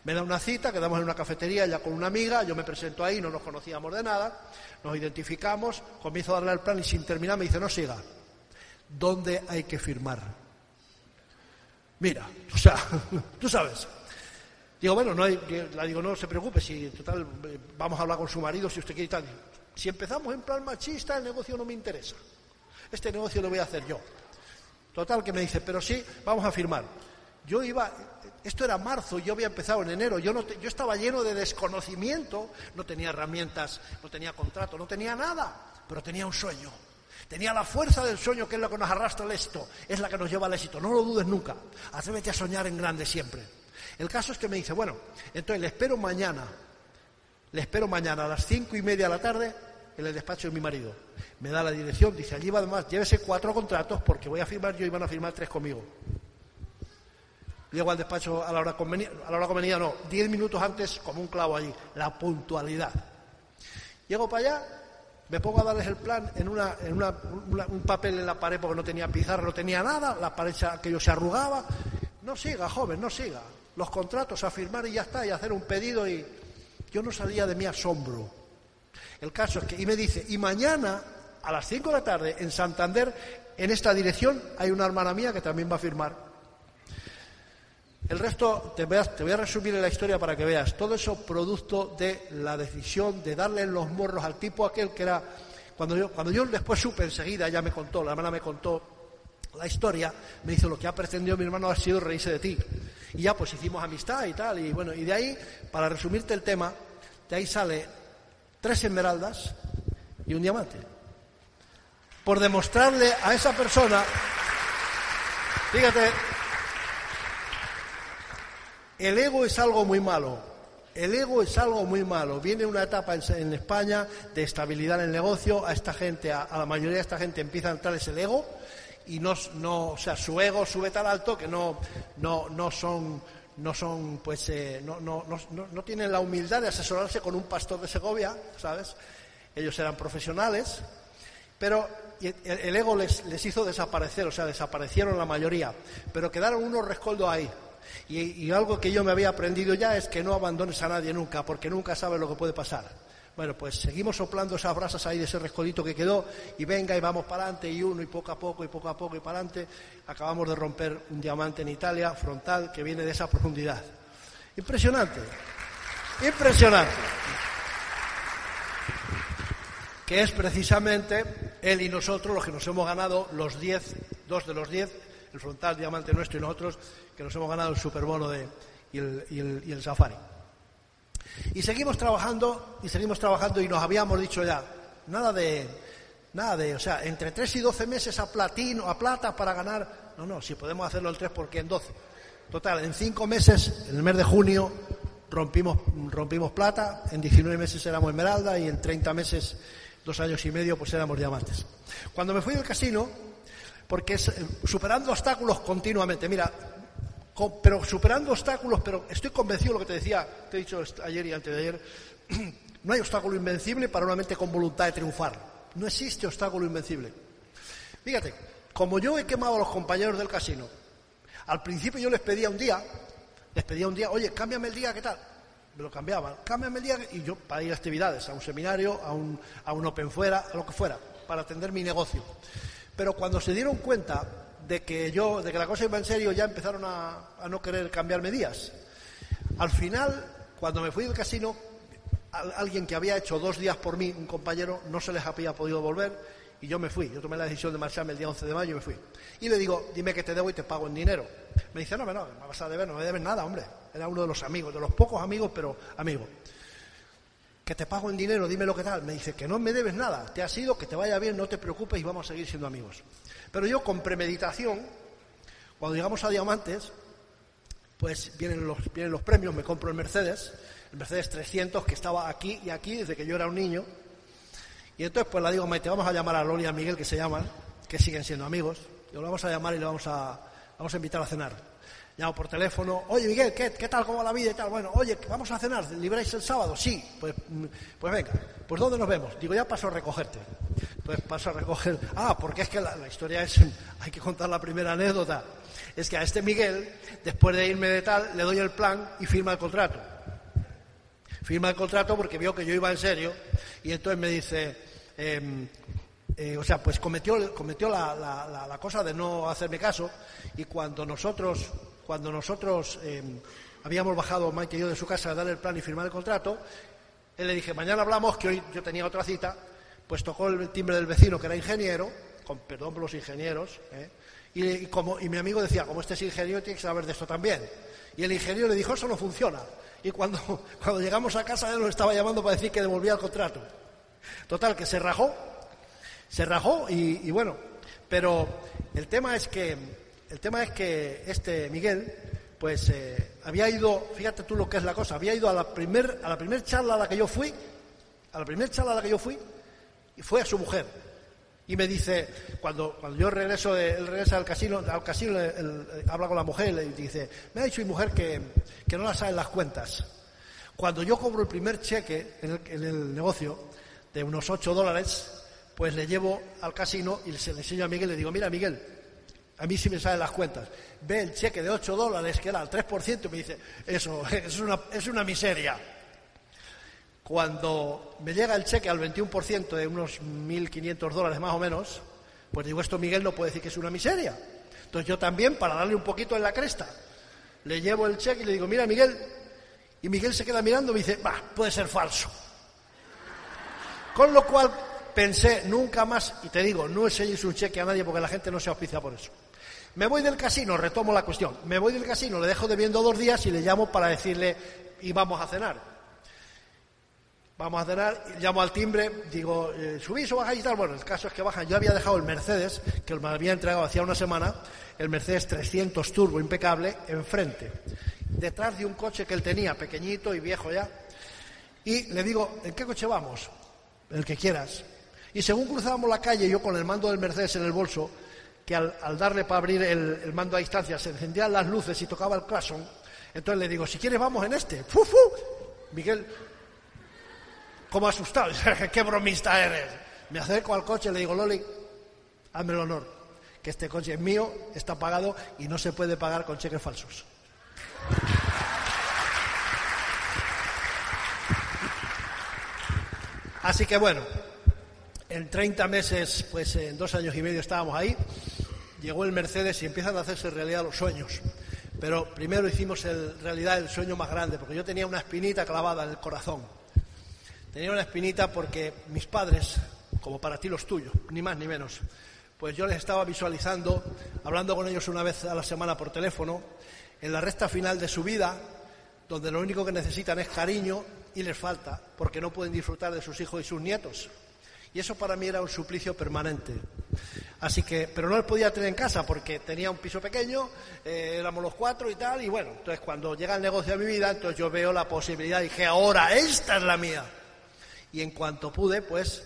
Me da una cita, quedamos en una cafetería ya con una amiga, yo me presento ahí, no nos conocíamos de nada, nos identificamos, comienzo a darle el plan y sin terminar me dice, no siga, ¿dónde hay que firmar? Mira, o sea, tú sabes. Digo, bueno, no hay, la digo, no se preocupe, si total eh, vamos a hablar con su marido si usted quiere y tal. Si empezamos en plan machista, el negocio no me interesa. Este negocio lo voy a hacer yo. Total, que me dice, pero sí, vamos a firmar. Yo iba, esto era marzo, yo había empezado en enero, yo, no yo estaba lleno de desconocimiento, no tenía herramientas, no tenía contrato, no tenía nada, pero tenía un sueño. Tenía la fuerza del sueño, que es lo que nos arrastra al éxito, es la que nos lleva al éxito. No lo dudes nunca. Atrévete a soñar en grande siempre. El caso es que me dice, bueno, entonces le espero mañana, le espero mañana a las cinco y media de la tarde en el despacho de mi marido. Me da la dirección, dice, allí va además, llévese cuatro contratos porque voy a firmar yo y van a firmar tres conmigo. Llego al despacho a la hora convenida, a la hora convenida no, diez minutos antes como un clavo allí, la puntualidad. Llego para allá, me pongo a darles el plan en, una, en una, un papel en la pared porque no tenía pizarra, no tenía nada, la pared aquello se arrugaba. No siga, joven, no siga. Los contratos a firmar y ya está, y hacer un pedido y yo no salía de mi asombro. El caso es que, y me dice, y mañana a las 5 de la tarde en Santander, en esta dirección, hay una hermana mía que también va a firmar. El resto te voy, a, resumir en la historia para que veas. Todo eso producto de la decisión de darle los morros al tipo aquel que era. Cuando yo, cuando yo después supe enseguida, ya me contó, la hermana me contó la historia, me dice lo que ha pretendido mi hermano ha sido reírse de ti. Y ya pues hicimos amistad y tal. Y bueno, y de ahí, para resumirte el tema, de ahí sale tres esmeraldas y un diamante. Por demostrarle a esa persona, fíjate, el ego es algo muy malo. El ego es algo muy malo. Viene una etapa en, España de estabilidad en el negocio. A esta gente, a, la mayoría de esta gente empieza a entrar ese ego y no, no, o sea, su ego sube tan alto que no, no, no son, no son, pues, eh, no, no, no, no, tienen la humildad de asesorarse con un pastor de Segovia, ¿sabes? Ellos eran profesionales, pero el, ego les, les hizo desaparecer, o sea, desaparecieron la mayoría, pero quedaron unos rescoldos ahí. Y, algo que yo me había aprendido ya es que no abandones a nadie nunca, porque nunca sabes lo que puede pasar. Bueno, pues seguimos soplando esas brasas ahí de ese rescolito que quedó y venga y vamos para adelante y uno y poco a poco y poco a poco y para adelante. Acabamos de romper un diamante en Italia frontal que viene de esa profundidad. Impresionante, impresionante. que es precisamente él y nosotros los que nos hemos ganado los 10, dos de los 10, el frontal diamante nuestro y nosotros, que nos hemos ganado el superbono de, y, el, y, el, y el safari. Y seguimos trabajando, y seguimos trabajando, y nos habíamos dicho ya, nada de, nada de, o sea, entre 3 y 12 meses a platino, a plata para ganar, no, no, si podemos hacerlo el 3, porque en 12? Total, en 5 meses, en el mes de junio, rompimos, rompimos plata, en 19 meses éramos esmeralda y en 30 meses, dos años y medio, pues éramos diamantes. Cuando me fui del casino, porque eh, superando obstáculos continuamente, mira, pero superando obstáculos, pero estoy convencido de lo que te decía, te he dicho ayer y antes de ayer, no hay obstáculo invencible para una mente con voluntad de triunfar. No existe obstáculo invencible. Fíjate, como yo he quemado a los compañeros del casino, al principio yo les pedía un día, les pedía un día, oye, cámbiame el día, ¿qué tal? Me lo cambiaban, cámbiame el día y yo para ir a actividades, a un seminario, a un, a un open fuera, a lo que fuera, para atender mi negocio. Pero cuando se dieron cuenta de que yo, de que la cosa iba en serio, ya empezaron a, no querer cambiarme días. Al final, cuando me fui del casino, alguien que había hecho dos días por mí, un compañero, no se les había podido volver y yo me fui. Yo tomé la decisión de marcharme el día 11 de mayo y me fui. Y le digo, dime que te debo y te pago en dinero. Me dice, no, no, me vas a deber, no me debes nada, hombre. Era uno de los amigos, de los pocos amigos, pero amigo. Que te pago en dinero, dime lo que tal. Me dice, que no me debes nada, te ha sido, que te vaya bien, no te preocupes y vamos a seguir siendo amigos. Pero yo con premeditación, cuando llegamos a Diamantes, pues vienen los, vienen los premios, me compro el Mercedes, el Mercedes 300 que estaba aquí y aquí desde que yo era un niño. Y entonces pues la digo, Maite, vamos a llamar a Loli y a Miguel, que se llaman, que siguen siendo amigos, y lo vamos a llamar y le vamos a, vamos a invitar a cenar. Llamo por teléfono, oye Miguel, ¿qué, ¿qué tal? ¿Cómo va la vida y tal? Bueno, oye, ¿vamos a cenar? ¿Libráis el sábado? Sí, pues, pues venga, pues ¿dónde nos vemos? Digo, ya paso a recogerte. Pues paso a recoger. Ah, porque es que la, historia es, hay que contar la primera anécdota. Es que a este Miguel, después de irme de tal, le doy el plan y firma el contrato. Firma el contrato porque vio que yo iba en serio y entonces me dice, eh, eh, o sea, pues cometió, cometió la, la, cosa de no hacerme caso y cuando nosotros, cuando nosotros eh, habíamos bajado Mike y yo de su casa a darle el plan y firmar el contrato, él le dije, mañana hablamos, que hoy yo tenía otra cita, pues tocó el timbre del vecino que era ingeniero, con perdón por los ingenieros, ¿eh? y, como, y mi amigo decía, como este es ingeniero, tiene que saber de esto también. Y el ingeniero le dijo, eso no funciona. Y cuando, cuando llegamos a casa, él nos estaba llamando para decir que devolvía el contrato. Total, que se rajó, se rajó y bueno, pero el tema es que, el tema es que este Miguel, pues eh, había ido, fíjate tú lo que es la cosa, había ido a la primer, a la primer charla a la que yo fui, a la primer charla a la que yo fui, y fue a su mujer. Y me dice, cuando, cuando yo regreso, de, él al casino, al casino él, habla con la mujer y dice, me ha dicho mi mujer que, que no la saben las cuentas. Cuando yo cobro el primer cheque en el, en el negocio de unos 8 dólares, pues le llevo al casino y se le enseño a Miguel y le digo, mira Miguel, a mí sí me salen las cuentas. Ve el cheque de 8 dólares, que era el 3%, y me dice, eso es una, es una miseria. Cuando me llega el cheque al 21% de unos 1.500 dólares más o menos, pues digo, esto Miguel no puede decir que es una miseria. Entonces yo también, para darle un poquito en la cresta, le llevo el cheque y le digo, mira Miguel, y Miguel se queda mirando y me dice, va, puede ser falso. Con lo cual pensé, nunca más, y te digo, no enseñes un cheque a nadie porque la gente no se auspicia por eso. Me voy del casino, retomo la cuestión. Me voy del casino, le dejo debiendo dos días y le llamo para decirle, y vamos a cenar. Vamos a cenar, llamo al timbre, digo, eh, ¿subís o bajáis y tal? Bueno, el caso es que bajan. Yo había dejado el Mercedes, que me había entregado hacía una semana, el Mercedes 300 Turbo impecable, enfrente, detrás de un coche que él tenía, pequeñito y viejo ya. Y le digo, ¿en qué coche vamos? El que quieras. Y según cruzábamos la calle, yo con el mando del Mercedes en el bolso, que al, darle para abrir el, el, mando a distancia se encendían las luces y tocaba el claxon, entonces le digo, si quieres vamos en este. ¡Fu, fu! Miguel, como asustado, qué bromista eres. Me acerco al coche y le digo, Loli, hazme el honor, que este coche es mío, está pagado y no se puede pagar con cheques falsos. Así que bueno, en 30 meses, pues en dos años y medio estábamos ahí, llegó el Mercedes y empiezan a hacerse realidad los sueños. Pero primero hicimos el, realidad el sueño más grande, porque yo tenía una espinita clavada en el corazón. Tenía una espinita porque mis padres, como para ti los tuyos, ni más ni menos. Pues yo les estaba visualizando, hablando con ellos una vez a la semana por teléfono, en la recta final de su vida, donde lo único que necesitan es cariño y les falta, porque no pueden disfrutar de sus hijos y sus nietos. Y eso para mí era un suplicio permanente. Así que, pero no les podía tener en casa porque tenía un piso pequeño, eh, éramos los cuatro y tal, y bueno, entonces cuando llega el negocio a mi vida, entonces yo veo la posibilidad, y dije, ahora esta es la mía. Y en cuanto pude, pues,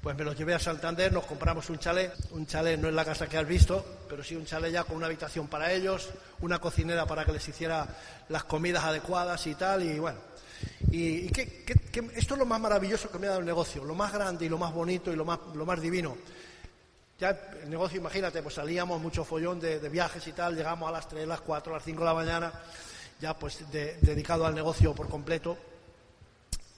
pues me los llevé a Santander, nos compramos un chalet, un chalet no es la casa que has visto, pero sí un chalet ya con una habitación para ellos, una cocinera para que les hiciera las comidas adecuadas y tal, y bueno, y, esto es lo más maravilloso que me ha dado el negocio, lo más grande y lo más bonito y lo más, lo más divino. Ya el negocio, imagínate, pues salíamos mucho follón de, viajes y tal, llegamos a las 3, las 4, a las 5 de la mañana, ya pues dedicado al negocio por completo.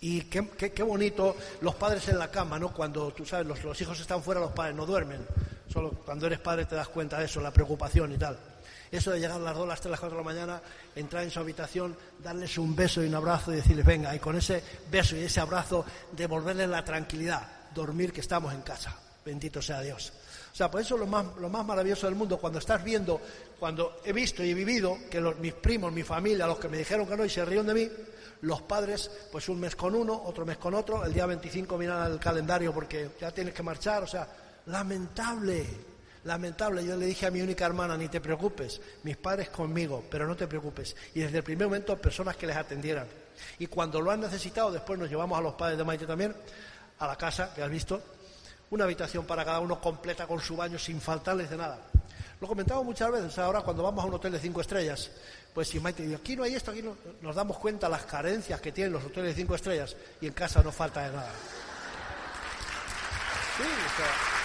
Y qué, qué, bonito los padres en la cama, ¿no? Cuando tú sabes, los, los hijos están fuera, los padres no duermen. Solo cuando eres padre te das cuenta de eso, la preocupación y tal. Eso de llegar a las 2, las 3, las 4 de la mañana, entrar en su habitación, darles un beso y un abrazo y decirles, venga, y con ese beso y ese abrazo devolverles la tranquilidad, dormir que estamos en casa. Bendito sea Dios. O sea, por eso lo más, lo más maravilloso del mundo, cuando estás viendo, cuando he visto y he vivido que mis primos, mi familia, los que me dijeron que no y se rieron de mí, los padres, pues un mes con uno, otro mes con otro, el día 25 miran el calendario porque ya tienes que marchar, o sea, lamentable, lamentable. Yo le dije a mi única hermana, ni te preocupes, mis padres conmigo, pero no te preocupes. Y desde el primer momento, personas que les atendieran. Y cuando lo han necesitado, después nos llevamos a los padres de Maite también, a la casa, que has visto, una habitación para cada uno completa con su baño sin faltarles de nada. Lo comentamos muchas veces, ahora cuando vamos a un hotel de cinco estrellas, pues si Maite dice, aquí no hay esto, aquí no, nos damos cuenta las carencias que tienen los hoteles de cinco estrellas y en casa no falta de nada. Sí, o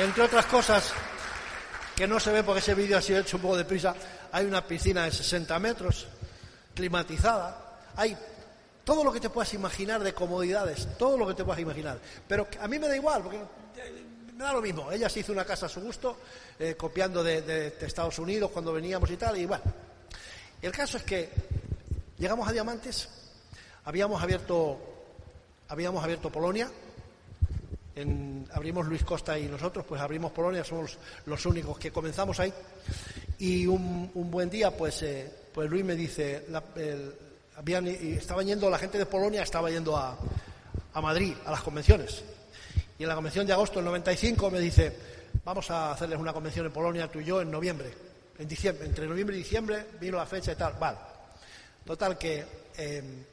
Entre otras cosas, que no se ve porque ese vídeo ha sido hecho un poco deprisa, hay una piscina de 60 metros, climatizada, hay todo lo que te puedas imaginar de comodidades, todo lo que te puedas imaginar. Pero a mí me da igual, porque me da lo mismo. Ella se hizo una casa a su gusto, eh, copiando de, de, Estados Unidos cuando veníamos y tal, y bueno. El caso es que llegamos a Diamantes, habíamos abierto, habíamos abierto Polonia, abrimos Luis Costa y nosotros, pues abrimos Polonia, somos los únicos que comenzamos ahí. Y un, buen día, pues, eh, pues Luis me dice, habían, estaba yendo, la gente de Polonia estaba yendo a, a Madrid, a las convenciones. Y en la convención de agosto del 95 me dice, vamos a hacerles una convención en Polonia, tú y yo, en noviembre. En diciembre, entre noviembre y diciembre vino la fecha y tal. Vale. Total que eh,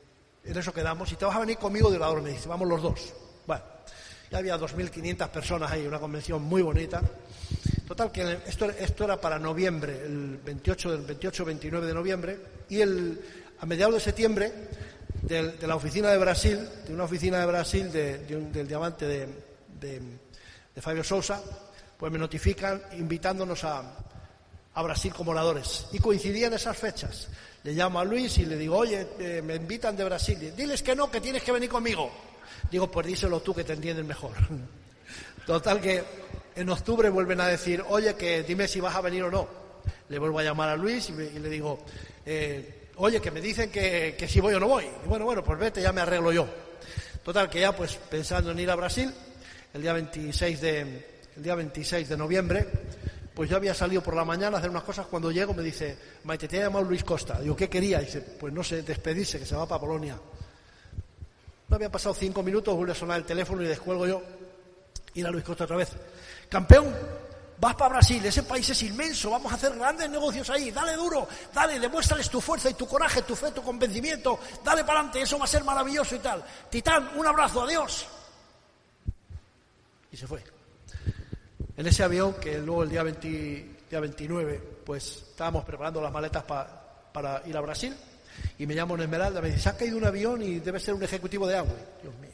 en eso quedamos. Y te vas a venir conmigo de orador, me dice, vamos los dos. Ya había 2.500 personas ahí, una convención muy bonita. Total, que esto, esto era para noviembre, el 28, del 28-29 de noviembre, y el, a mediados de septiembre, de, la oficina de Brasil, de una oficina de Brasil del diamante de, de, Fabio Sousa, pues me notifican invitándonos a, a Brasil como oradores. Y coincidían esas fechas. Le llamo a Luis y le digo, oye, eh, me invitan de Brasil. Diles que no, que tienes que venir conmigo. Digo, pues díselo tú que te entiendes mejor. Total que en octubre vuelven a decir, oye, que dime si vas a venir o no. Le vuelvo a llamar a Luis y, le digo, eh, oye, que me dicen que, si voy o no voy. Y bueno, bueno, pues vete, ya me arreglo yo. Total que ya pues pensando en ir a Brasil, el día 26 de, el día 26 de noviembre, pues yo había salido por la mañana a hacer unas cosas. Cuando llego me dice, Maite, te ha llamado Luis Costa. Digo, ¿qué quería? dice, pues no sé, despedirse, que se va para Polonia. No había pasado cinco minutos, vuelve a sonar el teléfono y descuelgo yo. Y la Luis Costa otra vez. Campeón, vas para Brasil, ese país es inmenso, vamos a hacer grandes negocios ahí, dale duro, dale, demuéstrales tu fuerza y tu coraje, tu fe, tu convencimiento, dale para adelante, eso va a ser maravilloso y tal. Titán, un abrazo, adiós. Y se fue. En ese avión, que luego el día, día 29, pues estábamos preparando las maletas para ir a Brasil, y me llamo en Esmeralda, me dice, se ha caído un avión y debe ser un ejecutivo de agua. Dios mío.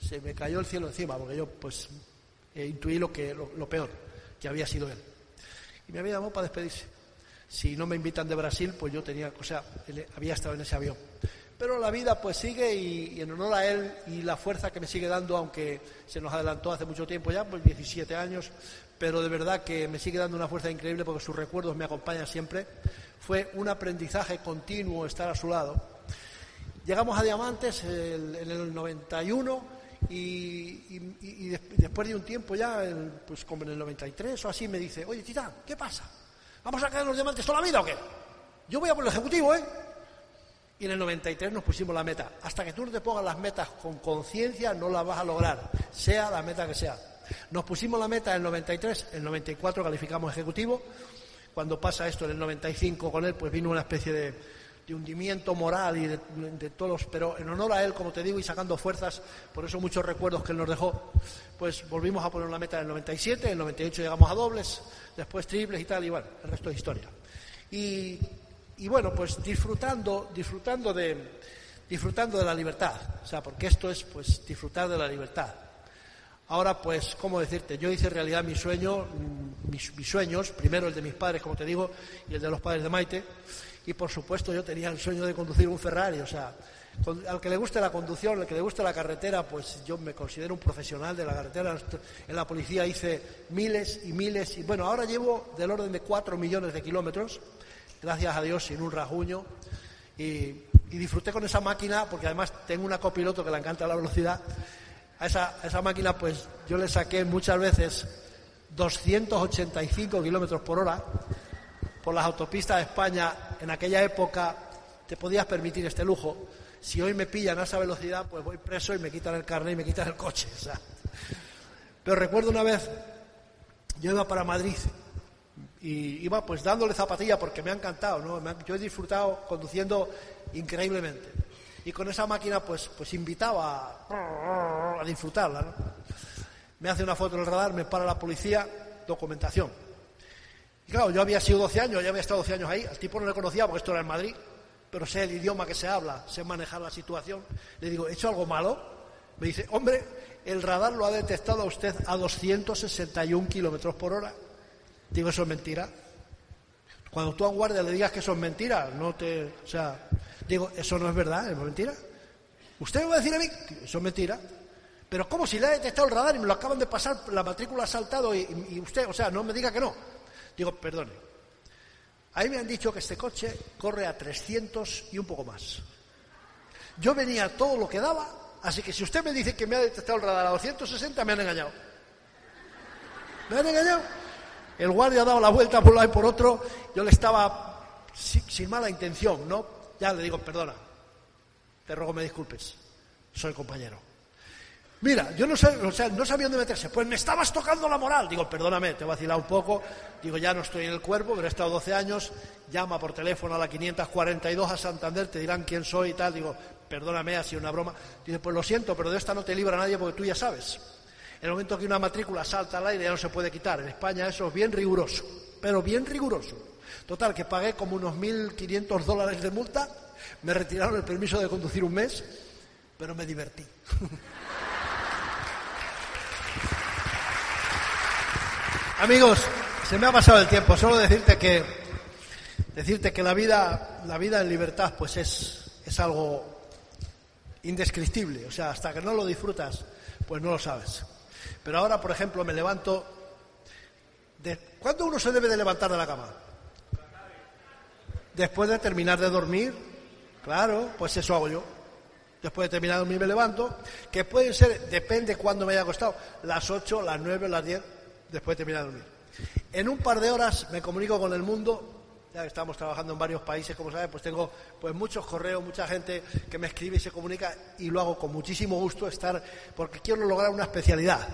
Se me cayó el cielo encima, porque yo pues intuí lo, que, lo, peor, que había sido él. Y me había llamado para despedirse. Si no me invitan de Brasil, pues yo tenía, o sea, había estado en ese avión. Pero la vida pues sigue y, en honor a él y la fuerza que me sigue dando, aunque se nos adelantó hace mucho tiempo ya, pues 17 años, pero de verdad que me sigue dando una fuerza increíble porque sus recuerdos me acompañan siempre fue un aprendizaje continuo estar a su lado. Llegamos a Diamantes en el 91 y, después de un tiempo ya, pues como en el 93 o así, me dice, oye, Titán, ¿qué pasa? ¿Vamos a caer los diamantes toda la vida o qué? Yo voy a por el Ejecutivo, ¿eh? Y en el 93 nos pusimos la meta. Hasta que tú no te pongas las metas con conciencia, no las vas a lograr, sea la meta que sea. Nos pusimos la meta en el 93, en el 94 calificamos ejecutivo. Cuando pasa esto en el 95 con él, pues vino una especie de, hundimiento moral y de, todos, pero en honor a él, como te digo, y sacando fuerzas, por eso muchos recuerdos que él nos dejó, pues volvimos a poner la meta en el 97, en el 98 llegamos a dobles, después triples y tal, y bueno, el resto es historia. Y, y bueno, pues disfrutando, disfrutando de, disfrutando de la libertad, o sea, porque esto es pues disfrutar de la libertad. Ahora, pues, ¿cómo decirte? Yo hice realidad mi sueño, mm, mis, sueños, primero el de mis padres, como te digo, y el de los padres de Maite, y por supuesto yo tenía el sueño de conducir un Ferrari, o sea, al que le guste la conducción, al que le guste la carretera, pues yo me considero un profesional de la carretera. En la policía hice miles y miles, y bueno, ahora llevo del orden de cuatro millones de kilómetros, gracias a Dios, sin un rasguño, y, y disfruté con esa máquina, porque además tengo una copiloto que le encanta la velocidad, a esa, máquina, pues yo le saqué muchas veces 285 kilómetros por hora por las autopistas de España. En aquella época te podías permitir este lujo. Si hoy me pillan a esa velocidad, pues voy preso y me quitan el carnet y me quitan el coche. Pero recuerdo una vez, yo iba para Madrid y iba pues dándole zapatilla porque me ha encantado, ¿no? Yo he disfrutado conduciendo increíblemente y con esa máquina pues, pues invitaba a, disfrutarla. Me hace una foto en el radar, me para la policía, documentación. Y claro, yo había sido 12 años, ya había estado 12 años ahí, al tipo no le conocía porque esto era en Madrid, pero sé el idioma que se habla, sé manejar la situación. Le digo, ¿he hecho algo malo? Me dice, hombre, el radar lo ha detectado a usted a 261 kilómetros por hora. Digo, eso es mentira. Cuando tú a un guardia le digas que eso es mentira, no te. O sea, Digo, eso no es verdad, es mentira. ¿Usted me va a decir a mí? Eso es mentira. Pero ¿cómo si le ha detectado el radar y me lo acaban de pasar, la matrícula ha saltado y, usted, o sea, no me diga que no? Digo, perdone. Ahí me han dicho que este coche corre a 300 y un poco más. Yo venía todo lo que daba, así que si usted me dice que me ha detectado el radar a 260, me han engañado. ¿Me han engañado? El guardia ha dado la vuelta por un lado y por otro. Yo le estaba sin mala intención, ¿no? Ya le digo, perdona, te ruego me disculpes, soy compañero. Mira, yo no sé, o sea, no sabía dónde meterse. Pues me estabas tocando la moral. Digo, perdóname, te he vacilado un poco. Digo, ya no estoy en el cuerpo, pero he estado 12 años. Llama por teléfono a la 542 a Santander, te dirán quién soy y tal. Digo, perdóname, ha sido una broma. Dice, pues lo siento, pero de esta no te libra nadie porque tú ya sabes. En el momento que una matrícula salta al aire ya no se puede quitar. En España eso es bien riguroso, pero bien riguroso. Total, que pagué como unos 1.500 dólares de multa, me retiraron el permiso de conducir un mes, pero me divertí. Amigos, se me ha pasado el tiempo. Solo decirte que decirte que la vida, la vida en libertad, pues es, es algo indescriptible. O sea, hasta que no lo disfrutas, pues no lo sabes. Pero ahora, por ejemplo, me levanto. De... ¿Cuándo uno se debe de levantar de la cama? Después de terminar de dormir, claro, pues eso hago yo. Después de terminar de dormir me levanto, que pueden ser, depende cuándo me haya acostado, las 8, las 9, las 10, después de terminar de dormir. En un par de horas me comunico con el mundo, ya que estamos trabajando en varios países, como sabes, pues tengo pues muchos correos, mucha gente que me escribe y se comunica y lo hago con muchísimo gusto estar, porque quiero lograr una especialidad.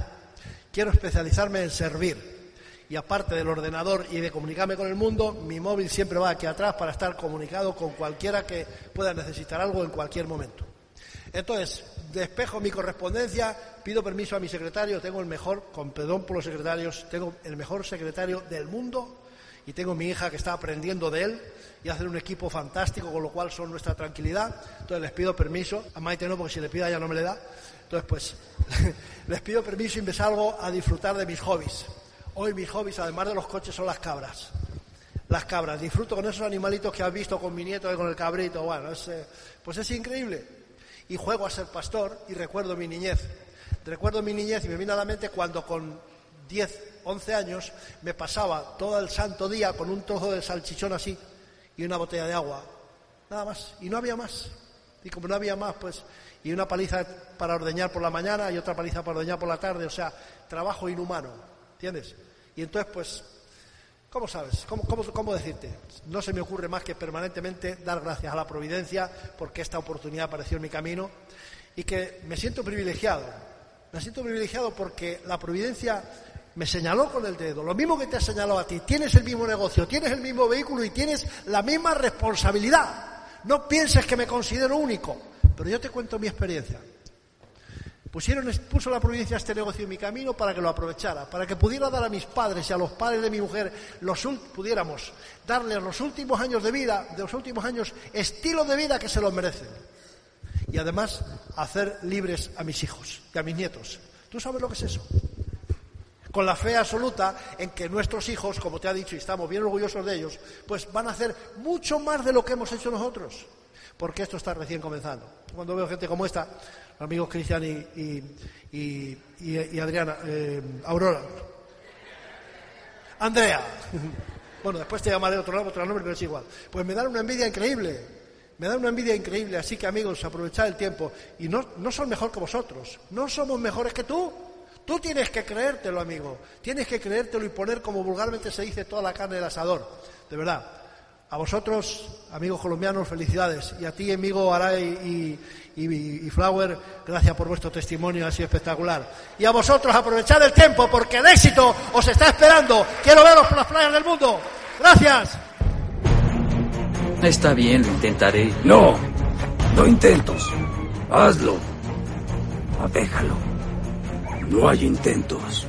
Quiero especializarme en servir y aparte del ordenador y de comunicarme con el mundo, mi móvil siempre va aquí atrás para estar comunicado con cualquiera que pueda necesitar algo en cualquier momento. Entonces, despejo mi correspondencia, pido permiso a mi secretario, tengo el mejor, con perdón por los secretarios, tengo el mejor secretario del mundo y tengo mi hija que está aprendiendo de él y hacer un equipo fantástico, con lo cual son nuestra tranquilidad. Entonces les pido permiso, a Maite no, porque si le pido ya no me le da. Entonces, pues, les pido permiso y me salgo a disfrutar de mis hobbies. Hoy mis hobbies, además de los coches, son las cabras. Las cabras. Disfruto con esos animalitos que has visto con mi nieto y con el cabrito. Bueno, eh, pues es increíble. Y juego a ser pastor y recuerdo mi niñez. Recuerdo mi niñez y me viene a la mente cuando con 10, 11 años me pasaba todo el santo día con un trozo de salchichón así y una botella de agua, nada más, y no había más. Y como no había más, pues, y una paliza para ordeñar por la mañana y otra paliza para ordeñar por la tarde, o sea, trabajo inhumano, ¿entiendes? Y entonces, pues, ¿cómo sabes? ¿Cómo, cómo, cómo decirte? No se me ocurre más que permanentemente dar gracias a la providencia porque esta oportunidad apareció en mi camino y que me siento privilegiado. Me siento privilegiado porque la providencia me señaló con el dedo, lo mismo que te ha señalado a ti, tienes el mismo negocio, tienes el mismo vehículo y tienes la misma responsabilidad. No pienses que me considero único, pero yo te cuento mi experiencia. Pusieron, puso la providencia este negocio en mi camino para que lo aprovechara, para que pudiera dar a mis padres y a los padres de mi mujer, los, pudiéramos darles los últimos años de vida, de los últimos años, estilo de vida que se los merecen. Y además hacer libres a mis hijos y a mis nietos. ¿Tú sabes lo que es eso? con la fe absoluta en que nuestros hijos, como te ha dicho, y estamos bien orgullosos de ellos, pues van a hacer mucho más de lo que hemos hecho nosotros, porque esto está recién comenzando. Cuando veo gente como esta, amigos Cristian y, Adriana, eh, Aurora, Andrea, bueno, después te llamaré otro, otro nombre, pero es igual, pues me dan una envidia increíble. Me da una envidia increíble, así que amigos, aprovechad el tiempo. Y no, no son mejor que vosotros, no somos mejores que tú. Tú tienes que creértelo, amigo. Tienes que creértelo y poner, como vulgarmente se dice, toda la carne del asador. De verdad. A vosotros, amigos colombianos, felicidades. Y a ti, amigo Aray y, Flower, gracias por vuestro testimonio así espectacular. Y a vosotros, aprovechar el tiempo, porque el éxito os está esperando. Quiero veros por las playas del mundo. Gracias. Está bien, lo intentaré. No, no intentos. Hazlo. Déjalo. No hay intentos.